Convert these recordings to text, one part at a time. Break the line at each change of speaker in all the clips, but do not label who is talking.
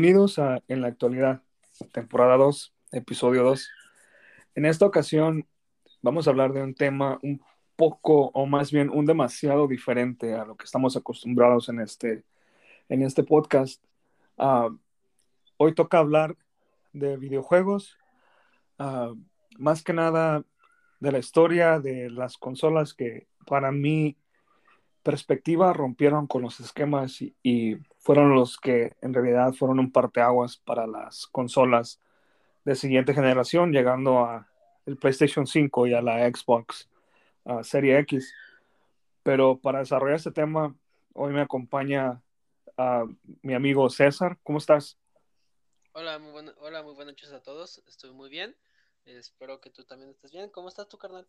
Bienvenidos a En la actualidad, temporada 2, episodio 2. En esta ocasión vamos a hablar de un tema un poco, o más bien un demasiado diferente a lo que estamos acostumbrados en este, en este podcast. Ah, hoy toca hablar de videojuegos, ah, más que nada de la historia de las consolas que para mí perspectiva rompieron con los esquemas y, fueron los que en realidad fueron un parteaguas para las consolas de siguiente generación, llegando a el PlayStation 5 y a la Xbox Serie X. Pero para desarrollar este tema, hoy me acompaña mi amigo César. ¿Cómo estás?
Hola, muy, hola, muy buenas noches a todos. Estoy muy bien. Espero que tú también estés bien. ¿Cómo estás tú, carnal?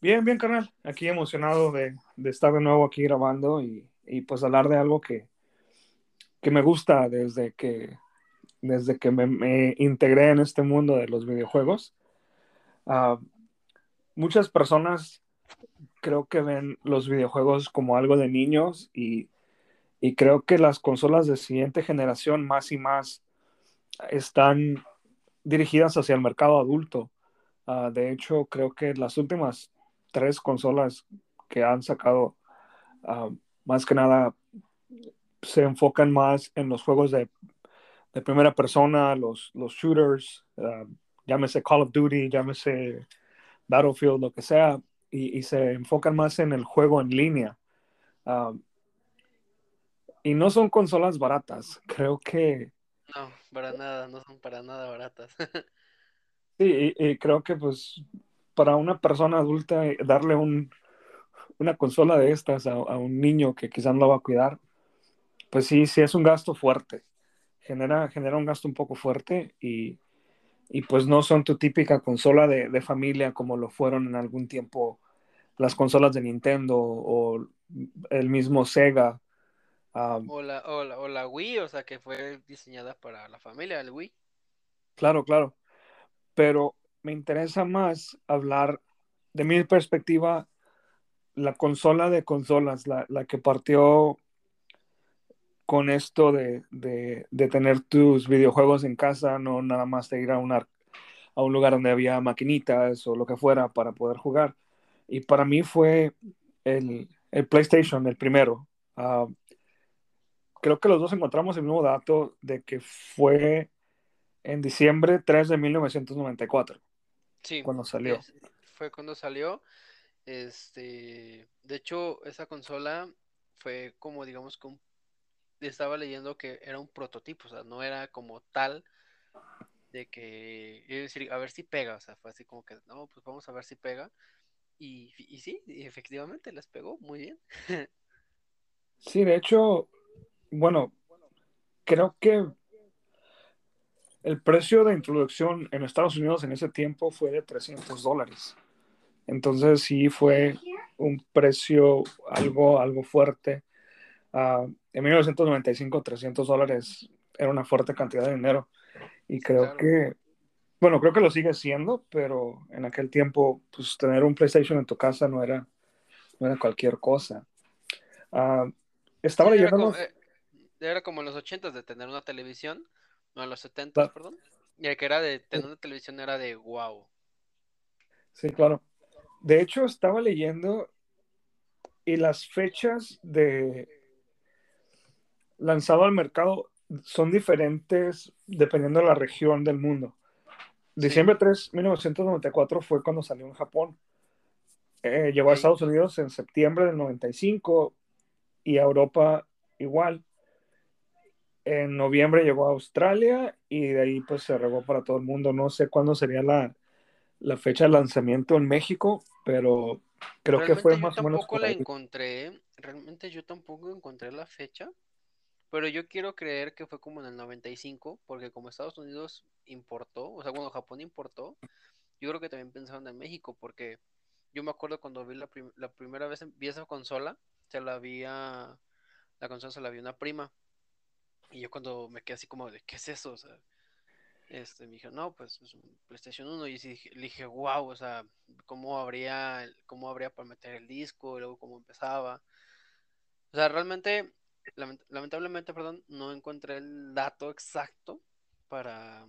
Bien, bien, carnal. Aquí emocionado de, estar de nuevo aquí grabando y, pues hablar de algo que, que me gusta desde que, desde que me, integré en este mundo de los videojuegos. Ah, muchas personas creo que ven los videojuegos como algo de niños y, y creo que las consolas de siguiente generación más y más están dirigidas hacia el mercado adulto. Ah, de hecho, creo que las últimas tres consolas que han sacado, ah, más que nada, se enfocan más en los juegos de, de primera persona, los, los shooters, uh, llámese Call of Duty, llámese Battlefield, lo que sea, y, y se enfocan más en el juego en línea. y no son consolas baratas, creo que...
No, para nada, no son para nada baratas.
sí, y, y creo que pues para una persona adulta darle un, una consola de estas a, un niño que quizás no va a cuidar, pues sí, sí es un gasto fuerte. Genera, genera un gasto un poco fuerte y, pues no son tu típica consola de, familia como lo fueron en algún tiempo las consolas de Nintendo o el mismo Sega.
o, la, o, la, Wii, o sea, que fue diseñada para la familia, el Wii.
Claro, claro. Pero me interesa más hablar de mi perspectiva, la consola de consolas, la, que partió con esto de, tener tus videojuegos en casa, no nada más de ir a, a un lugar donde había maquinitas o lo que fuera para poder jugar. Y para mí fue el, PlayStation, el primero. Ah, creo que los dos encontramos el mismo dato de que fue en diciembre 3 de 1994.
Sí.
Cuando salió.
fue cuando salió. Este, de hecho, esa consola fue como, digamos, que estaba leyendo que era un prototipo, o sea, no era como tal de que, decir, a ver si pega, o sea, fue así como que, no, pues vamos a ver si pega. Y, y sí, efectivamente las pegó muy bien.
sí, de hecho, bueno, creo que el precio de introducción en Estados Unidos en ese tiempo fue de 300 dólares. Entonces sí fue un precio algo, algo fuerte. Ah, en 1995, 300 dólares era una fuerte cantidad de dinero. Y creo que, bueno, creo que lo sigue siendo, pero en aquel tiempo, pues tener un PlayStation en tu casa no era, no era cualquier cosa. Ah, estaba leyendo...
Era como, eh, era como en los 80 de tener una televisión no, en los 70, perdón. Y el que era de tener una televisión era de wow.
Sí, claro. De hecho, estaba leyendo y las fechas de lanzado al mercado son diferentes dependiendo de la región del mundo. Diciembre 3, 1994 fue cuando salió en Japón. Eh, llegó a Estados Unidos en septiembre del 95 y a Europa igual en noviembre llegó a Australia y de ahí pues se regó para todo el mundo. No sé cuándo sería la, fecha de lanzamiento en México, pero creo que fue más o menos.
Tampoco la encontré, realmente yo tampoco encontré la fecha, pero yo quiero creer que fue como en el 95, porque como Estados Unidos importó, o sea, cuando Japón importó, yo creo que también pensaron en México, porque yo me acuerdo cuando vi la, la primera vez vi esa consola, se la había, la consola se la vi una prima y yo cuando me quedé así como de, ¿qué es eso? O sea, este, me dijo, no, pues es un PlayStation 1. Y sí, le dije, wow, o sea, ¿cómo habría, cómo habría para meter el disco? Y luego cómo empezaba. O sea, realmente lamentablemente, perdón, no encontré el dato exacto para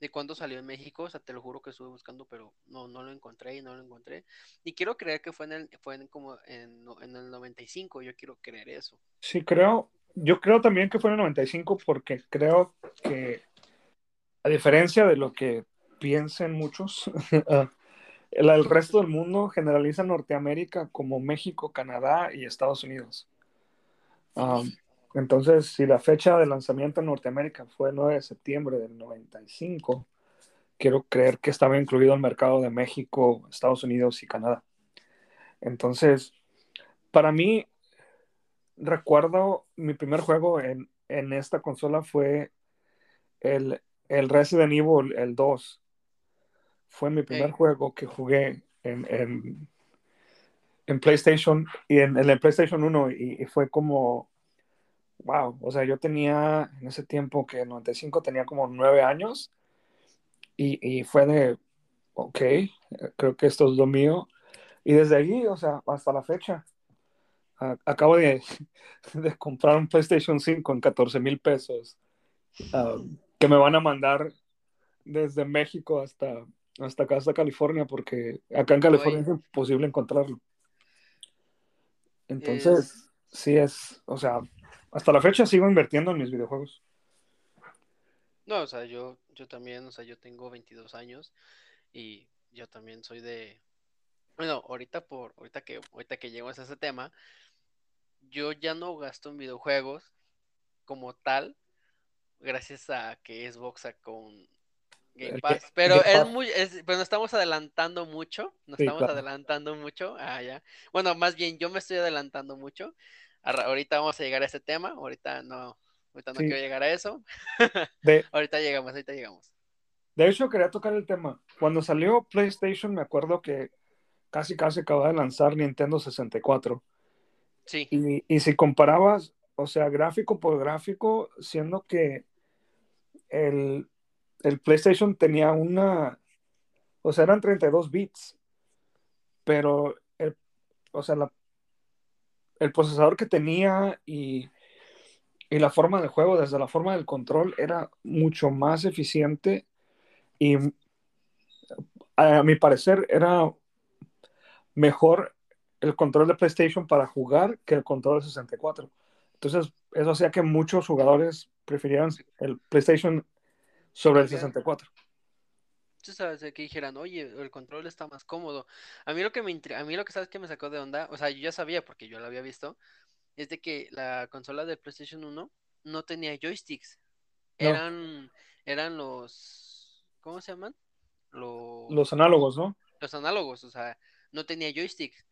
de cuándo salió en México, o sea, te lo juro que estuve buscando, pero no, no lo encontré y no lo encontré. Y quiero creer que fue en el, fue en como en, en, el 95, yo quiero creer eso.
Sí, creo, yo creo también que fue en el 95 porque creo que, a diferencia de lo que piensen muchos, ah, el, resto del mundo generaliza Norteamérica como México, Canadá y Estados Unidos. Ah, entonces, si la fecha de lanzamiento en Norteamérica fue el 9 de septiembre del 95, quiero creer que estaba incluido el mercado de México, Estados Unidos y Canadá. Entonces, para mí, recuerdo mi primer juego en, esta consola fue el, el, Resident Evil, el 2. Fue mi primer juego que jugué en, en, PlayStation y en, el PlayStation 1 y fue como wow, o sea, yo tenía en ese tiempo que en 95 tenía como nueve años y, fue de, ok, creo que esto es lo mío. Y desde ahí, o sea, hasta la fecha, acabo de, de, comprar un PlayStation 5 en 14 mil pesos ah, que me van a mandar desde México hasta, hasta acá, hasta California, porque acá en California es imposible encontrarlo. Entonces, sí es, o sea, hasta la fecha sigo invirtiendo en mis videojuegos.
No, o sea, yo, yo también, o sea, yo tengo 22 años y yo también soy de, bueno, ahorita por, ahorita que, ahorita que llego a ese tema, yo ya no gasto en videojuegos como tal, gracias a que Xbox con Game Pass. Pero es muy, es, pues estamos adelantando mucho, nos estamos adelantando mucho. Ah, ya. Bueno, más bien yo me estoy adelantando mucho ahorita vamos a llegar a ese tema, ahorita no, ahorita no quiero llegar a eso. ahorita llegamos, ahorita llegamos.
De hecho, quería tocar el tema. Cuando salió PlayStation, me acuerdo que casi casi acababa de lanzar Nintendo 64. Sí. Y, y si comparabas, o sea, gráfico por gráfico, siendo que el, el PlayStation tenía una, o sea, eran 32 bits, pero, el, o sea, el procesador que tenía y, la forma de juego, desde la forma del control, era mucho más eficiente y a mi parecer era mejor el control de PlayStation para jugar que el control de 64. Entonces, eso hacía que muchos jugadores prefirieran el PlayStation sobre el 64
sabes, que dijeran, oye, el control está más cómodo. A mí lo que me a mí lo que sabes que me sacó de onda, o sea, yo ya sabía porque yo lo había visto, es de que la consola de PlayStation 1 no tenía joysticks. Eran, eran los, ¿cómo se llaman?
Los, los análogos, ¿no?
Los análogos, o sea, no tenía joysticks.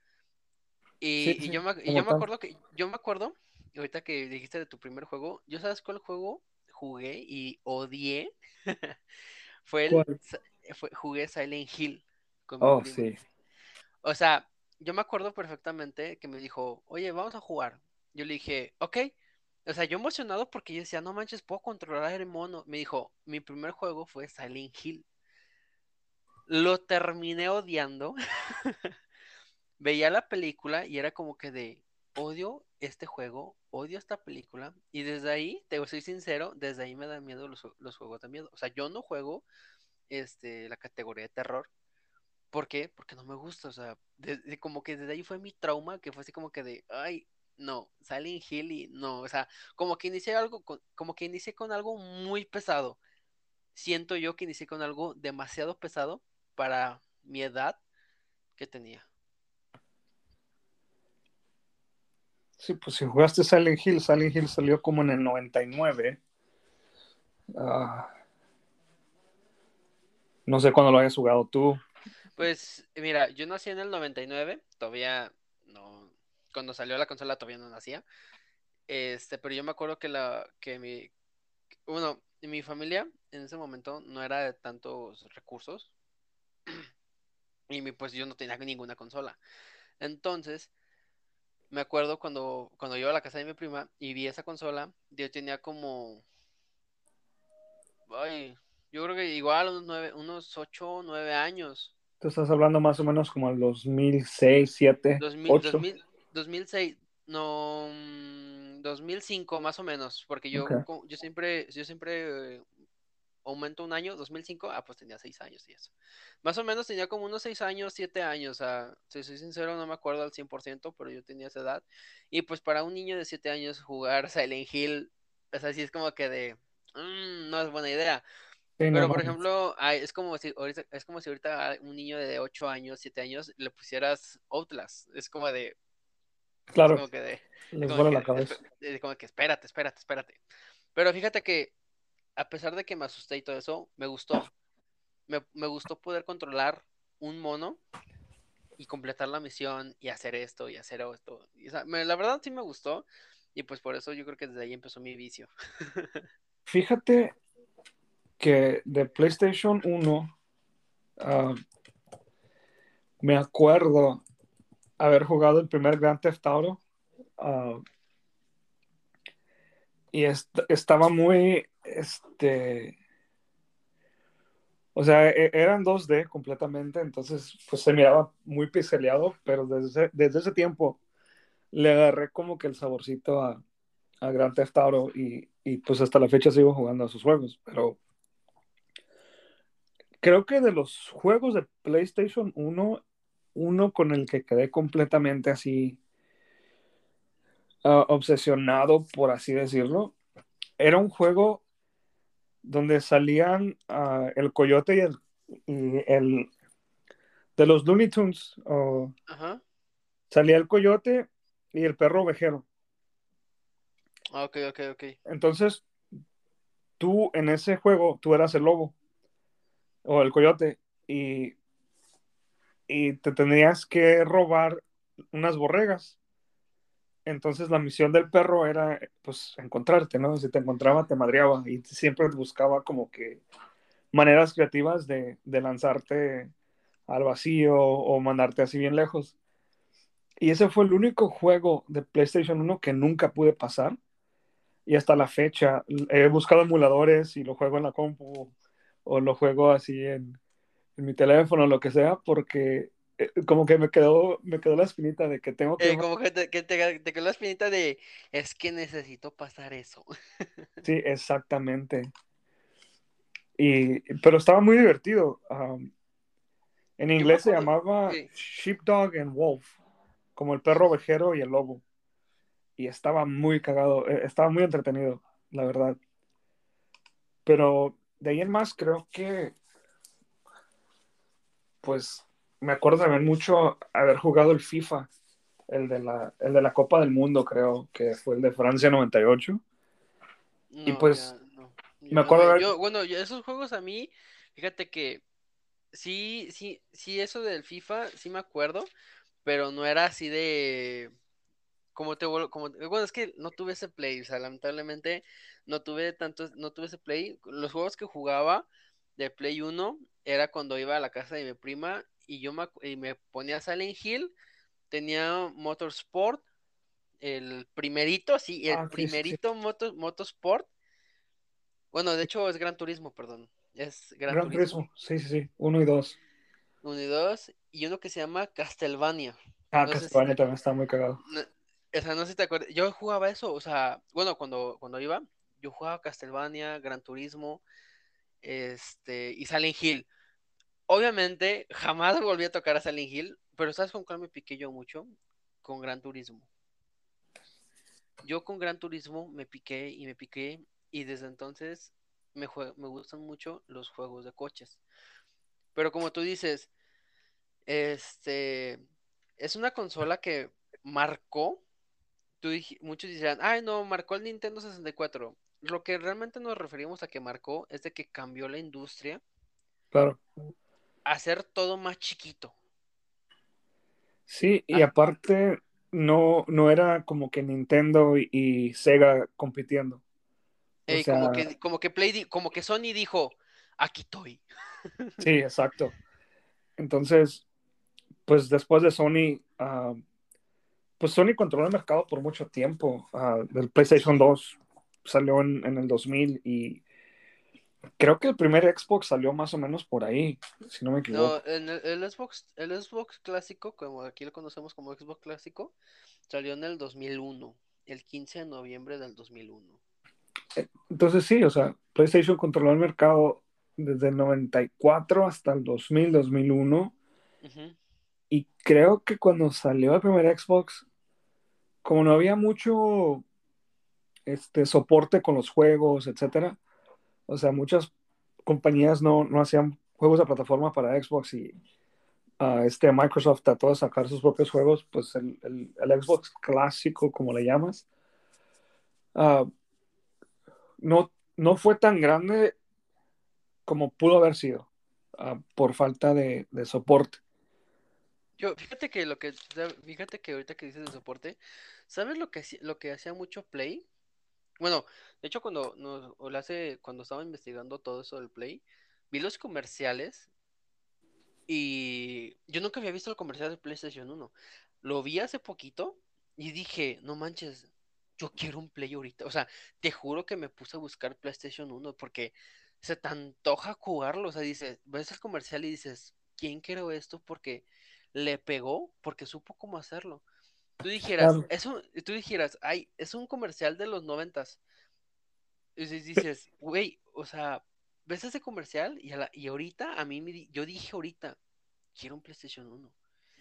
Y, yo, me, y yo me acuerdo que, yo me acuerdo, ahorita que dijiste de tu primer juego, yo sabes cuál juego jugué y odié. Fue el, jugué Silent Hill
con mi oh, sí.
O sea, yo me acuerdo perfectamente que me dijo, oye, vamos a jugar. Yo le dije, ok. O sea, yo emocionado porque yo decía, no manches, puedo controlar el mono. Me dijo, mi primer juego fue Silent Hill. Lo terminé odiando. Veía la película y era como que de odio este juego, odio esta película. Y desde ahí, te soy sincero, desde ahí me dan miedo los, los juegos de miedo. O sea, yo no juego este, la categoría de terror. ¿Por qué? Porque no me gusta, o sea, como que desde ahí fue mi trauma, que fue así como que de, ay, no, Silent Hill y no, o sea, como que inicié algo, con, como que inicié con algo muy pesado. Siento yo que inicié con algo demasiado pesado para mi edad que tenía.
Sí, pues si jugaste Silent Hill, Silent Hill salió como en el 99. Ah, no sé cuándo lo hayas jugado tú.
Pues mira, yo nací en el 99, todavía no, cuando salió la consola todavía no nacía. Este, pero yo me acuerdo que la, que mi, bueno, mi familia en ese momento no era de tantos recursos. Y mi, pues yo no tenía ninguna consola. Entonces, me acuerdo cuando, cuando yo a la casa de mi prima y vi esa consola, yo tenía como, ay, yo creo que igual unos, nueve, unos 8 o 9 años.
Tú estás hablando más o menos como el 2006, 2007, 2000,
2006, no, 2005 más o menos, porque yo,
Ok.
co- yo siempre, yo siempre eh, aumento un año, 2005, ah, pues tenía seis años y eso. Más o menos tenía como unos seis años, siete años, o sea, si soy sincero, no me acuerdo al 100%, pero yo tenía esa edad. Y pues para un niño de siete años jugar Silent Hill, o sea, sí es como que de, "Mm, no es buena idea.
Sí, no
Pero por ejemplo, es como si ahorita, es como si ahorita a un niño de 8 años, 7 años, le pusieras Outlast. Es como de, es
Claro,
como que de,
les
como que,
la cabeza.
espe- es como que espérate, espérate, espérate. Pero fíjate que a pesar de que me asusté y todo eso, me gustó. Me, me gustó poder controlar un mono y completar la misión y hacer esto y hacer esto. La verdad sí me gustó y pues por eso yo creo que desde ahí empezó mi vicio.
Fíjate que de PlayStation 1 ah, me acuerdo haber jugado el primer Grand Theft Auto ah, y est- estaba muy, este, o sea, e- eran 2D completamente, entonces pues se miraba muy pixeleado, pero desde, desde ese tiempo le agarré como que el saborcito a, a Grand Theft Auto y, y pues hasta la fecha sigo jugando a sus juegos, pero creo que de los juegos de PlayStation 1, uno con el que quedé completamente así uh, obsesionado, por así decirlo, era un juego donde salían uh, el coyote y el, y el de los Looney Tunes,
Ajá.
salía el coyote y el perro ovejero.
Ah, Ok, ok, ok.
Entonces, tú en ese juego, tú eras el lobo o el coyote y, y te tendrías que robar unas borregas. Entonces la misión del perro era pues encontrarte, ¿no? Si te encontraba te madreaba y siempre buscaba como que maneras creativas de, lanzarte al vacío o mandarte así bien lejos. Y ese fue el único juego de PlayStation 1 que nunca pude pasar. Y hasta la fecha he buscado emuladores y lo juego en la compu o lo juego así en, en mi teléfono, lo que sea, porque eh, como que me quedó, me quedó la espinita de que tengo que...
Eh, como que te, que te, te quedó la espinita de, es que necesito pasar eso.
Sí, exactamente. Y, pero estaba muy divertido. Um, en inglés se llamaba Sheepdog and Wolf, como el perro ovejero y el lobo. Y estaba muy cagado, eh, estaba muy entretenido, la verdad. Pero de ahí en más creo que, pues, me acuerdo también mucho haber jugado el FIFA, el de la, el de la Copa del Mundo, creo que fue el de Francia 98. Y
No,
pues,
ya, no.
me
Yo
acuerdo haber-
yo, bueno, yo- esos juegos a mí, fíjate que sí, sí, sí, eso del FIFA, sí me acuerdo, pero no era así de, como te vuelvo, como, bueno, es que no tuve ese play, o sea, lamentablemente no tuve tantos, no tuve ese play. Los juegos que jugaba de Play 1 era cuando iba a la casa de mi prima y yo me, y me ponía Silent Hill, tenía Motorsport, el primerito, sí, el
Ah, sí, sí, sí.
primerito Moto- Motorsport. Bueno, de hecho es Gran Turismo, perdón. Es Gran,
Gran
Turismo.
Turismo, sí, sí, sí, uno y dos.
Uno y dos. Y uno que se llama Castlevania.
Ah,
No si
Castlevania también está muy cagado.
No, o sea, no sé si te acuerdas. Yo jugaba eso, o sea, bueno, cuando, cuando iba, yo jugaba Castlevania, Gran Turismo, este, y Silent Hill. Obviamente, jamás volví a tocar a Silent Hill, pero ¿sabes con cuál me piqué yo mucho? Con Gran Turismo. Yo con Gran Turismo me piqué y me piqué, y desde entonces me, me gustan mucho los juegos de coches. Pero como tú dices, este, es una consola que marcó muchos dirán, ay no, marcó el Nintendo 64. Lo que realmente nos referimos a que marcó es de que cambió la industria
Claro.
Hacer todo más chiquito.
Sí, y
Ah.
aparte no, no era como que Nintendo y, y Sega compitiendo. O sea,
como que, como que Play, como que Sony dijo, aquí estoy.
sí, exacto. Entonces, pues después de Sony, ah, pues Sony controló el mercado por mucho tiempo. Ah, el PlayStation 2 salió en, en el 2000 y creo que el primer Xbox salió más o menos por ahí, si no me equivoco.
No, en el, el Xbox, el Xbox clásico, como aquí lo conocemos como Xbox clásico, salió en el 2001. el 15 de noviembre del 2001.
Entonces sí, o sea, PlayStation controló el mercado desde el 94 hasta el 2000, 2001.
Ujú.
Y creo que cuando salió el primer Xbox, como no había mucho este, soporte con los juegos, etcétera, o sea, muchas compañías no, no hacían juegos de plataforma para Xbox y ah, este, Microsoft trató de sacar sus propios juegos, pues el, el- Xbox clásico, como le llamas, ah, no, no fue tan grande como pudo haber sido ah, por falta de, de soporte.
Yo, fíjate que lo que, fíjate que ahorita que dices de soporte, ¿sabes lo que, lo que hacía mucho Play? Bueno, de hecho cuando nos, hace, cuando estaba investigando todo eso del Play, vi los comerciales y yo nunca había visto el comercial de PlayStation 1. Lo vi hace poquito y dije, no manches, yo quiero un Play ahorita. O sea, te juro que me puse a buscar PlayStation 1 porque se te antoja jugarlo. O sea, dices, ves el comercial y dices, ¿quién quiero esto? Porque le pegó, porque supo cómo hacerlo. Tú dijeras,
Claro.
eso, tú dijeras, ay, es un comercial de los noventas. Y dices, güey, o sea, ves ese comercial y, a la- y ahorita a mí me di- yo dije ahorita, quiero un PlayStation 1,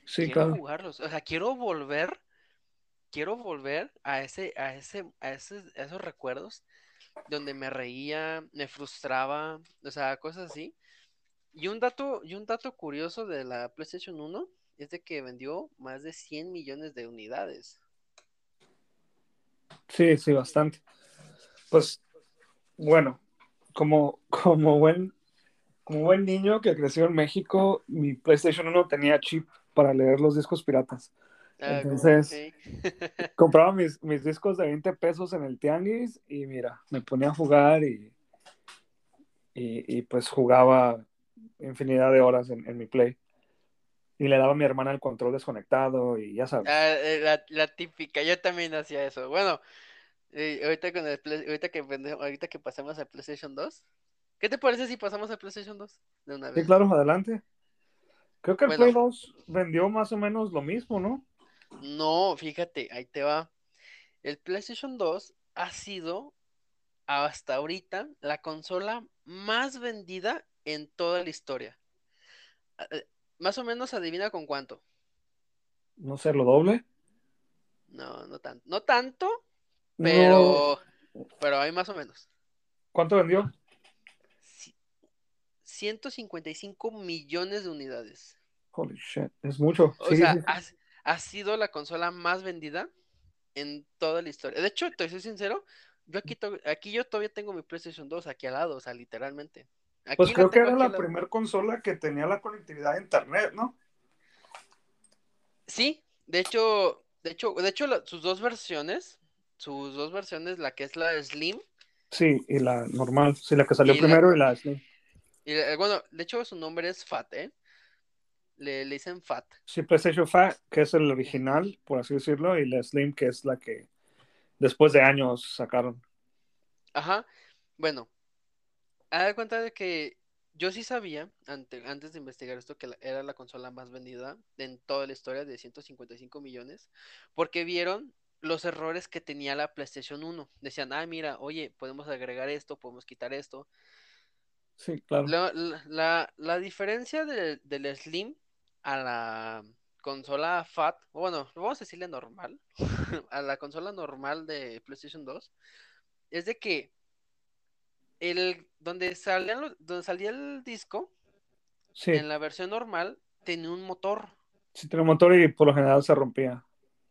Sí,
quiero
claro.
jugarlos, o sea, quiero volver, quiero volver a ese, a ese, a esos, a esos recuerdos donde me reía, me frustraba, o sea, cosas así. Y un dato, y un dato curioso de la PlayStation 1 es de que vendió más de 100 millones de unidades.
Sí, sí, bastante. Pues bueno, como, como buen, como buen niño que creció en México, mi PlayStation 1 tenía chip para leer los discos piratas.
Ah,
Entonces, compraba mis, mis discos de 20 pesos en el tianguis y mira, me ponía a jugar y, y, y, pues jugaba infinidad de horas en, en mi Play. Y le daba a mi hermana el control desconectado y ya sabes.
Ah, eh, la, la típica, yo también hacía eso. Bueno, eh, ahorita con el ahorita que ahorita que pasemos al PlayStation 2, ¿qué te parece si pasamos al PlayStation 2 de una
Sí,
vez?
claro, adelante. Creo que el
Bueno.
Play 2 vendió más o menos lo mismo, ¿no?
No, fíjate, ahí te va. El PlayStation 2 ha sido hasta ahorita la consola más vendida en toda la historia. Más o menos adivina con cuánto.
No sé, lo doble.
No, no tanto. No tanto,
No.
pero pero hay más o menos.
¿Cuánto vendió?
Ci- 155 millones de unidades.
Holy shit, es mucho.
O
Sí,
sea,
sí,
ha, ha sido la consola más vendida en toda la historia. De hecho, te soy sincero, yo aquí, aquí yo todavía tengo mi PlayStation 2 aquí al lado, o sea, literalmente. Aquí
Pues creo que era la primera consola que tenía la conectividad a internet, ¿no?
Sí, de hecho, de hecho, de hecho, la- sus dos versiones, sus dos versiones, la que es la Slim,
Sí, y la normal. Sí, la que salió
Y la-
primero y la Slim.
y bueno, de hecho su nombre es Fat, ¿eh? Le, le dicen Fat.
Sí, PlayStation Fat, que es el original, por así decirlo, y la Slim, que es la que después de años sacaron.
Ajá. Bueno, haz cuenta de que yo sí sabía, ante- antes de investigar esto, que la- era la consola más vendida en toda la historia de 155 millones, porque vieron los errores que tenía la PlayStation 1. Decían, ah, mira, oye, podemos agregar esto, podemos quitar esto.
Sí, claro.
La, la- diferencia de- del Slim a la consola FAT, o bueno, vamos a decirle normal, a la consola normal de PlayStation 2, es de que el donde salían donde salía el disco
Sí,
en la versión normal tenía un motor.
sí tiene motor y por lo general se rompía.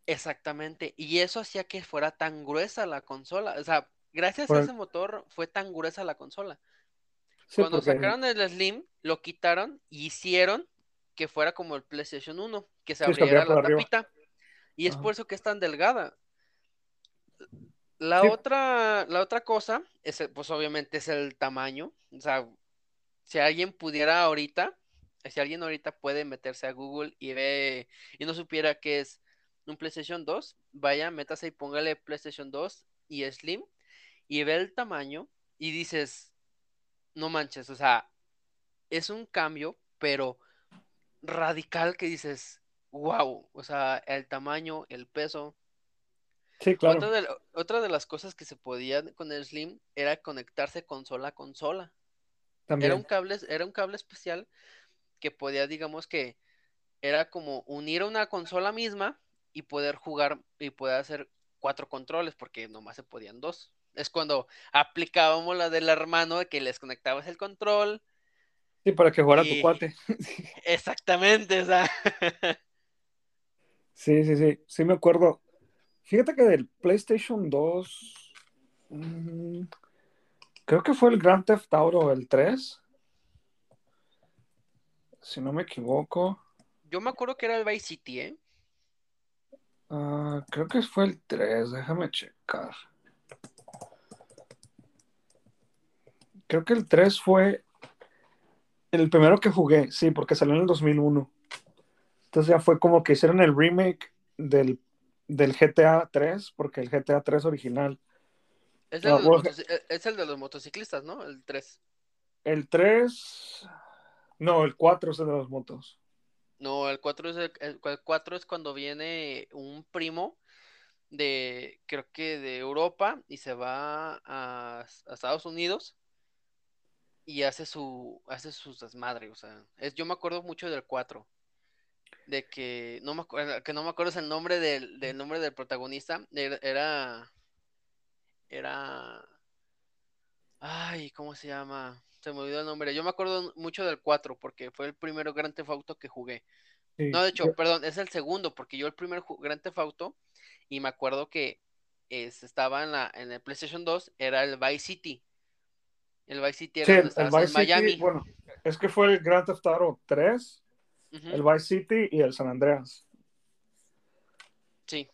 Exactamente. Y eso hacía que fuera tan gruesa la consola. O sea, gracias
Por
a
el-
ese motor fue tan gruesa la consola.
Sí,
Cuando
porque
sacaron el Slim, lo quitaron y hicieron que fuera como el PlayStation 1, que se
Sí,
abriera la
arriba.
tapita. Y es
Ajá.
por eso que es tan delgada. La
Sí.
otra, la otra cosa, es, el- pues obviamente es el tamaño. O sea, si alguien pudiera ahorita, si alguien ahorita puede meterse a Google y ve y no supiera que es un PlayStation 2, vaya, métase y póngale PlayStation 2 y Slim y ve el tamaño y dices, no manches, o sea, es un cambio, pero radical que dices, wow, o sea, el tamaño, el peso.
Sí, claro.
Otra de, otra de las cosas que se podía con el Slim era conectarse consola a consola. Era un cable, era un cable especial que podía, digamos que, era como unir una consola misma y poder jugar y poder hacer cuatro controles, porque nomás se podían dos. Es cuando aplicábamos la del hermano de que les conectabas el control.
Sí, para que jugara tu cuate.
Exactamente, o sea.
Sí, sí, sí. Sí me acuerdo. Fíjate que del PlayStation 2. Mm, creo que fue el Grand Theft Auto el 3. Si no me equivoco.
Yo me acuerdo que era el Vice City, ¿eh?
Ah, creo que fue el 3, déjame checar. Creo que el 3 fue el primero que jugué, sí, porque salió en el 2001. Entonces ya fue como que hicieron el remake del, GTA 3, porque el GTA 3 original.
Es el, de los e, es el de los motociclistas, ¿no? El 3.
El 3. No, el 4 es el de los motos.
No, el 4 es, el, 4 es cuando viene un primo de, creo que de Europa y se va a, Estados Unidos y hace su, hace sus desmadres, o sea, es, yo me acuerdo mucho del 4, de que no me, que no me acuerdo el nombre del, del nombre del protagonista, era, era, ay, ¿cómo se llama? se me olvidó el nombre. Yo me acuerdo mucho del 4 porque fue el primero Grand Theft Auto que jugué. No, de hecho, perdón, es el segundo porque yo el primer Grand Theft Auto y me acuerdo que estaba en, la, en el PlayStation 2 era el Vice City. El Vice City era
el, en Miami. bueno, es que fue el Grand Theft Auto 3, el Vice City y el San Andreas.
Sí.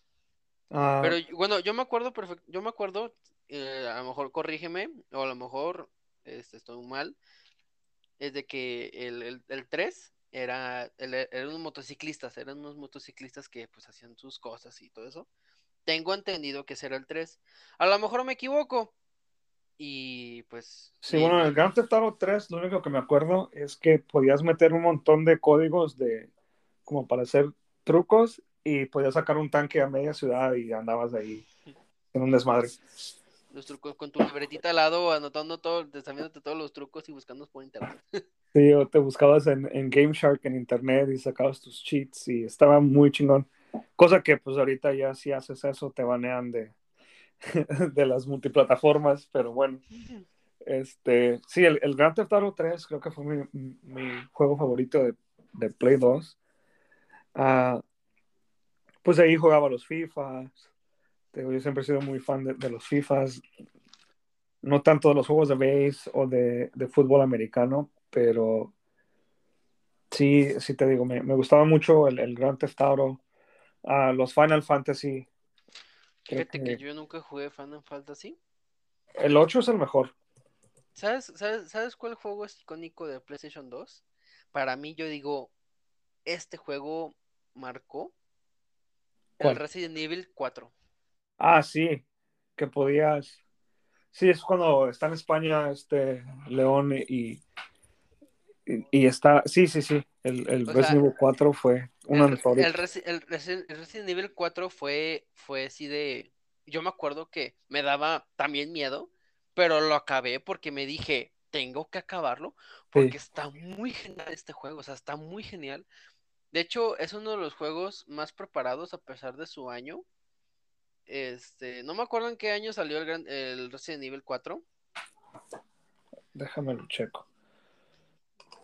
Ah. Pero bueno, yo me acuerdo perfecto, yo me acuerdo, eh, a lo mejor corrígeme, o a lo mejor este, estoy mal, es de que el, el, 3 era, eran unos motociclistas, eran unos motociclistas que pues hacían sus cosas y todo eso. Tengo entendido que ese era el 3. A lo mejor me equivoco. Y pues...
Sí, bueno, en el Grand Theft Auto 3 lo único que me acuerdo es que podías meter un montón de códigos de como para hacer trucos y podías sacar un tanque a media ciudad y andabas ahí en un desmadre
los trucos con tu libretita al lado, anotando todo, desafíándote todos los trucos y buscándolos por internet.
Sí, o te buscabas en, en Game Shark en internet y sacabas tus cheats y estaba muy chingón. Cosa que pues ahorita ya si haces eso te banean de, de las multiplataformas, pero bueno. Este, sí, el, el Grand Theft Auto 3 creo que fue mi, mi juego favorito de, de Play 2. Ah, pues ahí jugaba los FIFA, yo siempre he sido muy fan de, los FIFAs, no tanto de los juegos de base o de, fútbol americano, pero sí, sí te digo, me, gustaba mucho el, el Grand Theft Auto, uh, los Final Fantasy.
Fíjate que, yo nunca jugué Final Fantasy.
El 8 es el mejor.
¿Sabes, sabes, ¿Sabes cuál juego es icónico de PlayStation 2? Para mí, yo digo, este juego marcó el Resident Evil 4.
Ah, sí, que podías. Sí, es cuando está en España este León y, y, está. Sí, sí, sí. El, el Resident Evil 4 fue uno de
los El, Resident Evil 4 fue, fue así de. Yo me acuerdo que me daba también miedo, pero lo acabé porque me dije, tengo que acabarlo, porque está muy genial este juego, o sea, está muy genial. De hecho, es uno de los juegos más preparados a pesar de su año este, no me acuerdo en qué año salió el, el Resident Evil 4.
Déjame lo checo.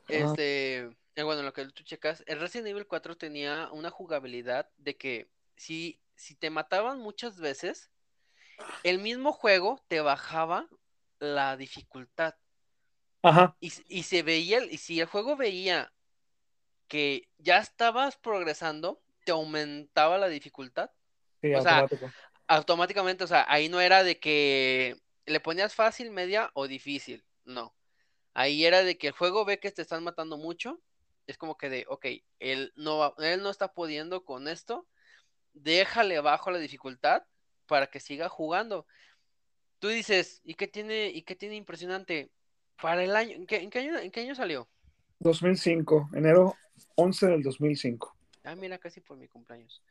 Este, eh, bueno, lo que tú checas, el Resident Evil 4 tenía una jugabilidad de que si, si te mataban muchas veces, el mismo juego te bajaba la dificultad.
Ajá.
Y, y se veía, y si el juego veía que ya estabas progresando, te aumentaba la dificultad.
Sí, automático
automáticamente, o sea, ahí no era de que le ponías fácil, media o difícil, no. Ahí era de que el juego ve que te están matando mucho, es como que de, ok, él no, él no está pudiendo con esto, déjale bajo la dificultad para que siga jugando. Tú dices, ¿y qué tiene, y qué tiene impresionante? Para el año, ¿en qué, año, ¿en qué año salió?
2005, enero 11 del 2005.
Ah, mira, casi por mi cumpleaños.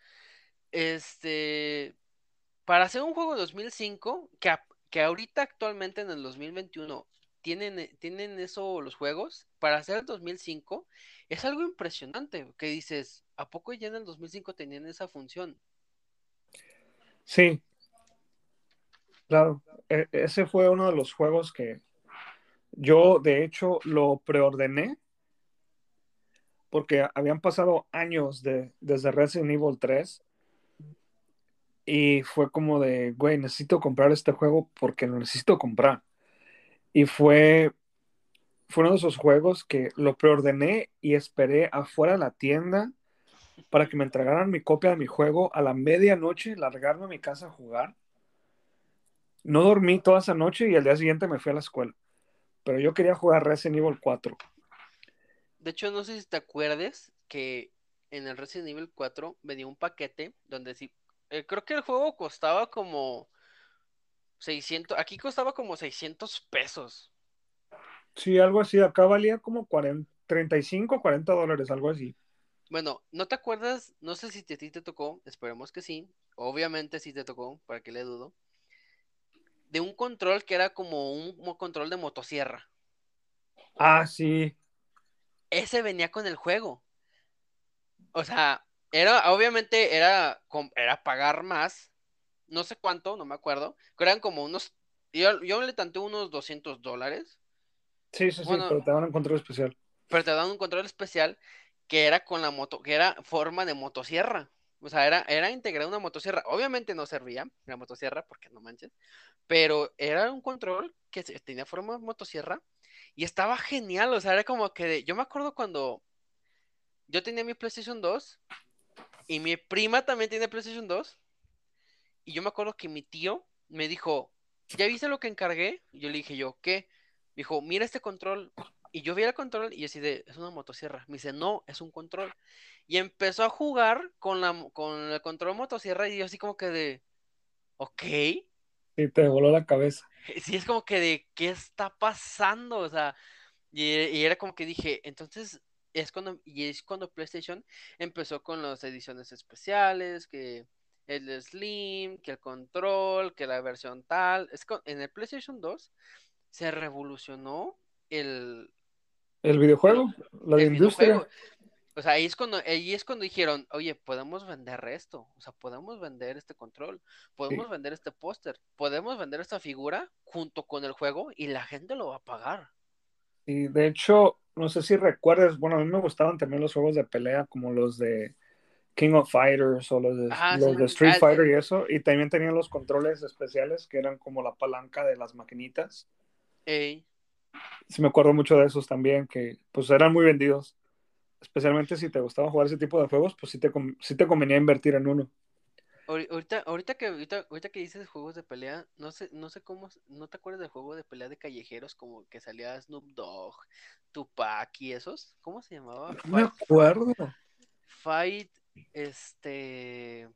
Este, para hacer un juego de 2005, que, que ahorita actualmente en el 2021 tienen, eh, tienen eso los juegos, para hacer el 2005 es algo impresionante, que dices, ¿a poco ya en el 2005 tenían esa función?
Sí, claro, e, ese fue uno de los juegos que yo de hecho lo preordené porque habían pasado años de, desde Resident Evil 3 y fue como de, güey, necesito comprar este juego porque lo necesito comprar. Y fue, fue uno de esos juegos que lo preordené y esperé afuera de la tienda para que me entregaran mi copia de mi juego a la medianoche, largarme a mi casa a jugar. No dormí toda esa noche y al día siguiente me fui a la escuela. Pero yo quería jugar Resident Evil 4.
De hecho, no sé si te acuerdes que en el Resident Evil 4 venía un paquete donde sí, eh, creo que el juego costaba como 600, aquí costaba como 600 pesos.
Sí, algo así, acá valía como 40, 35, 40 dólares, algo así.
Bueno, ¿no te acuerdas? No sé si a ti te tocó, esperemos que sí, obviamente sí te tocó, para que le dudo, de un control que era como un control de motosierra.
Ah, sí.
Ese venía con el juego. O sea, era, obviamente era, era pagar más, no sé cuánto, no me acuerdo, que eran como unos, yo, yo le tanté unos 200 dólares.
Sí, sí, sí, pero te dan un control especial.
Pero te dan un control especial que era con la moto, que era forma de motosierra. O sea, era, era integrar una motosierra. Obviamente no servía la motosierra, porque no manches. Pero era un control que tenía forma de motosierra. Y estaba genial. O sea, era como que. yo me acuerdo cuando yo tenía mi PlayStation 2. Y mi prima también tiene PlayStation 2. Y yo me acuerdo que mi tío me dijo, ¿ya viste lo que encargué? Y yo le dije yo, ¿qué? Me dijo, mira este control. Y yo vi el control y así de, es una motosierra. Me dice, no, es un control y empezó a jugar con, la, con el control motosierra y yo así como que de, ok.
Y te voló la cabeza.
Sí, es como que de, ¿qué está pasando? O sea, y, era como que dije, entonces es cuando, y es cuando PlayStation empezó con las ediciones especiales, que el Slim, que el control, que la versión tal. Es en el PlayStation 2 se revolucionó el...
El videojuego, la industria.
O sea, ahí es cuando, ahí es cuando dijeron, oye, podemos vender esto, o sea, podemos vender este control, podemos vender este póster, podemos vender esta figura junto con el juego y la gente lo va a pagar.
Y de hecho, no sé si recuerdas, bueno, a mí me gustaban también los juegos de pelea como los de King of Fighters o los de, los de Street ah, Fighter y eso, y también tenían los controles especiales que eran como la palanca de las maquinitas. Sí, me acuerdo mucho de esos también, que pues eran muy vendidos especialmente si te gustaba jugar ese tipo de juegos, pues sí te, te convenía invertir en uno.
Ahorita, ahorita que ahorita, ahorita, que dices juegos de pelea, no sé, no sé cómo, no te acuerdas del juego de pelea de callejeros como que salía Snoop Dogg, Tupac y esos, ¿cómo se llamaba?
No me acuerdo.
Fight, este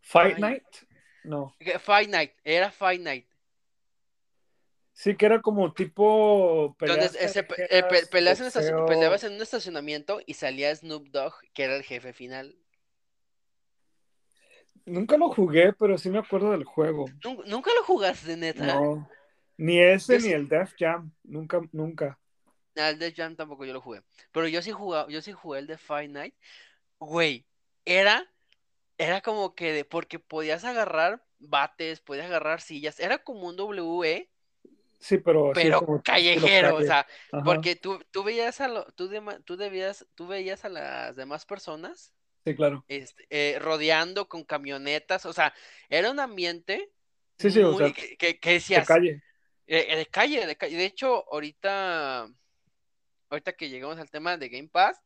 Fight Night, no.
Fight Night, era Fight Night.
Sí, que era como tipo
peleas. Eh, peleabas, en un estacionamiento y salía Snoop Dogg, que era el jefe final.
Nunca lo jugué, pero sí me acuerdo del juego.
¿Nunca lo jugaste, neta?
No. Ni ese ni el Def Jam. Nunca, nunca.
Ah, el Def Jam tampoco yo lo jugué. Pero yo sí jugué, yo sí jugué el de Fight Night. Güey, era, era como que de, porque podías agarrar bates, podías agarrar sillas. Era como un WE
Sí, pero,
pero callejero, o sea, porque tú, tú veías a lo, tú, tú debías, tú veías a las demás personas.
Sí, claro.
Este, eh, rodeando con camionetas, o sea, era un ambiente
sí, sí, o sea,
que, que, decías.
De calle.
Eh, de calle, de calle. De hecho, ahorita, ahorita que llegamos al tema de Game Pass,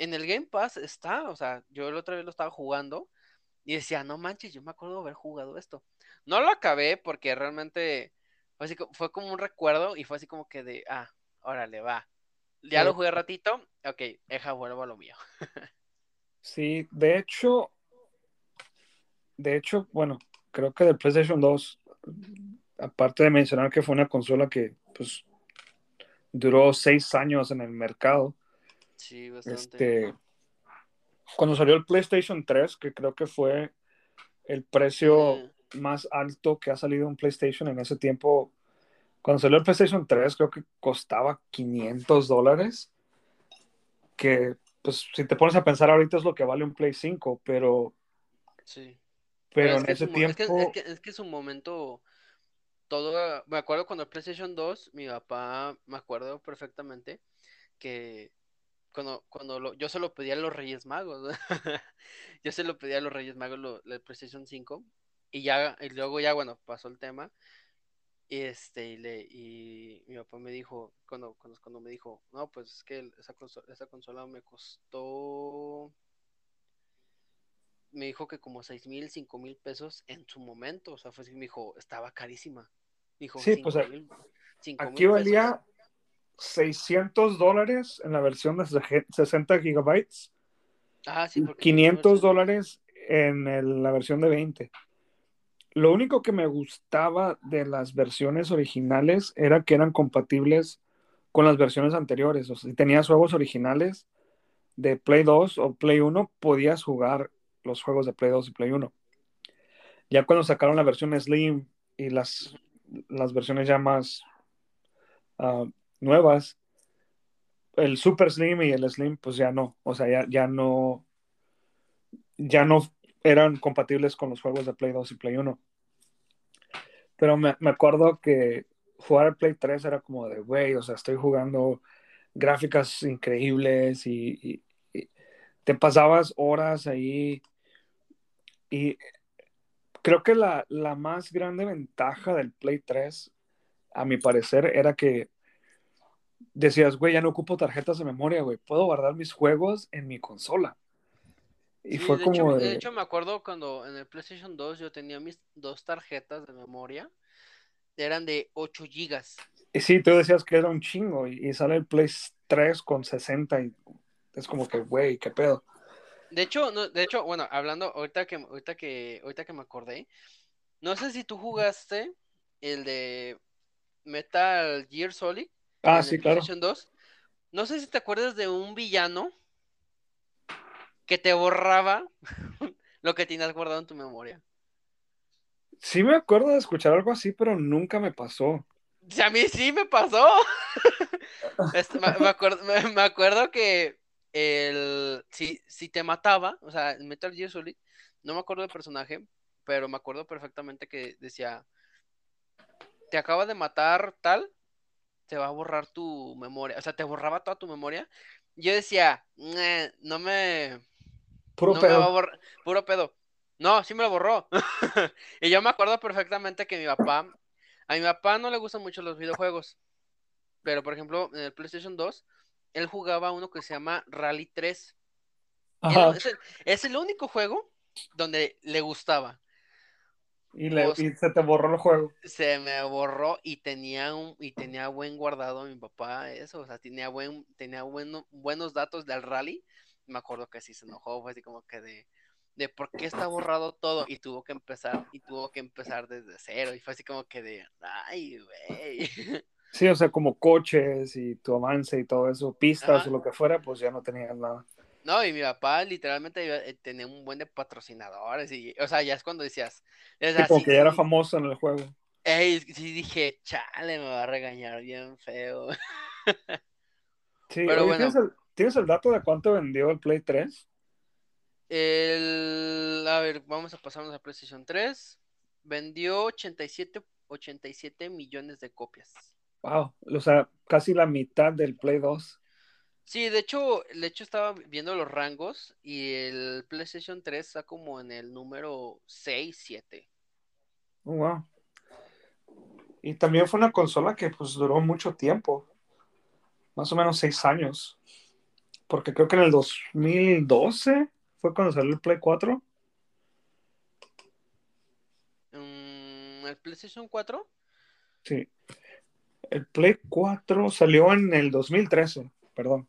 en el Game Pass está, o sea, yo la otra vez lo estaba jugando y decía, no manches, yo me acuerdo haber jugado esto. No lo acabé porque realmente fue, como un recuerdo y fue así como que de, ah, órale, va. Ya lo jugué ratito, ok, deja, vuelvo a lo mío.
sí, de hecho, de hecho, bueno, creo que del PlayStation 2, aparte de mencionar que fue una consola que, pues, duró seis años en el mercado.
Sí, bastante.
Este, cuando salió el PlayStation 3, que creo que fue el precio más alto que ha salido un PlayStation en ese tiempo. Cuando salió el PlayStation 3, creo que costaba 500 dólares. Que, pues, si te pones a pensar ahorita es lo que vale un Play 5, pero,
sí.
pero
es
en ese
su mo- es que-
tiempo.
es que, es que su momento, todo, me acuerdo cuando el PlayStation 2, mi papá, me acuerdo perfectamente que cuando, cuando lo- yo se lo pedía a los Reyes Magos, yo se lo pedía a los Reyes Magos lo, el PlayStation 5 y ya, y luego ya, bueno, pasó el tema y este, y, le, y mi papá me dijo, cuando, cuando, cuando me dijo, no, pues es que esa consola, esa consola me costó me dijo que como seis mil, cinco mil pesos en su momento. O sea, fue así, me dijo, estaba carísima. Me dijo,
Sí, pues,
cinco mil, cinco
Aquí
mil pesos.
Valía 600 dólares en la versión de sege- 60 gigabytes
Ah, sí,
y
porque tiene
500
versión-
dólares en el- la versión de 20. Lo único que me gustaba de las versiones originales era que eran compatibles con las versiones anteriores. O sea, si tenías juegos originales de Play 2 o Play 1, podías jugar los juegos de Play 2 y Play 1. Ya cuando sacaron la versión Slim y las, las versiones ya más ah, nuevas, el Super Slim y el Slim, pues ya no. O sea, ya, ya no. Ya no eran compatibles con los juegos de Play 2 y Play 1. Pero me, me acuerdo que jugar al Play 3 era como de, güey, o sea, estoy jugando gráficas increíbles y, te pasabas horas ahí. Y creo que la, la más grande ventaja del Play 3, a mi parecer, era que decías, güey, ya no ocupo tarjetas de memoria, güey, puedo guardar mis juegos en mi consola. Y
Sí,
fue
de
como
hecho,
de,
de hecho me acuerdo cuando en el PlayStation 2 yo tenía mis dos tarjetas de memoria. Eran de 8 gigas.
y sí, tú decías que era un chingo y, y sale el Play 3 con 60 y es como que, güey, qué pedo.
De hecho, no, de hecho, bueno, hablando ahorita que ahorita que ahorita que me acordé, no sé si tú jugaste el de Metal Gear Solid
Ah,
en
sí,
el
claro.
PlayStation 2. No sé si te acuerdas de un villano que te borraba lo que tenías guardado en tu memoria.
Sí me acuerdo de escuchar algo así, pero nunca me pasó.
Sea, a mí sí me pasó. Este, me, me acuerdo, me, me acuerdo que el si, si te mataba, o sea, en Metal Gear Solid, no me acuerdo del personaje, pero me acuerdo perfectamente que decía, te acaba de matar tal, te va a borrar tu memoria, o sea, te borraba toda tu memoria. Yo decía, "Nah, no me,
Puro
no me va a
pedo.
borrar, puro pedo. No, sí me lo borró. y yo me acuerdo perfectamente que mi papá, a mi papá no le gustan mucho los videojuegos. Pero, por ejemplo, en el PlayStation 2, él jugaba uno que se llama Rally 3. Él-
Ajá.
es, el, es el único juego donde le gustaba.
Y, le-
sea-
y se te borró el juego.
Se me borró y tenía un y tenía buen guardado mi papá eso, o sea, tenía buen tenía bueno, buenos datos del rally. Me acuerdo que sí se enojó, fue así como que de de por qué está borrado todo y tuvo que empezar y tuvo que empezar desde cero y fue así como que de ay, güey.
Sí, o sea, como coches y tu avance y todo eso, pistas
Ajá.
o lo que fuera, pues ya no tenías nada.
No, y mi papá literalmente eh, tenía un buen de patrocinadores y, o sea, ya es cuando decías, o
Sí,
sea,
como
sí-
que ya era famoso en el juego.
ey, sí dije, chale, me va a regañar bien feo.
Sí,
Pero
oye,
bueno.
¿tienes, el, tienes el dato de cuánto vendió el Play 3?
El, a ver, vamos a pasarnos a PlayStation 3. Vendió 87, 87 millones de copias.
Wow, o sea, casi la mitad del Play 2.
Sí, de hecho, de hecho estaba viendo los rangos y el PlayStation 3 está como en el número 6, 7.
Oh, wow. Y también fue una consola que pues duró mucho tiempo, más o menos seis años, porque creo que en el 2012 fue cuando salió el Play 4.
Mm, el PlayStation 4,
Sí. El Play 4 salió en el 2013, perdón.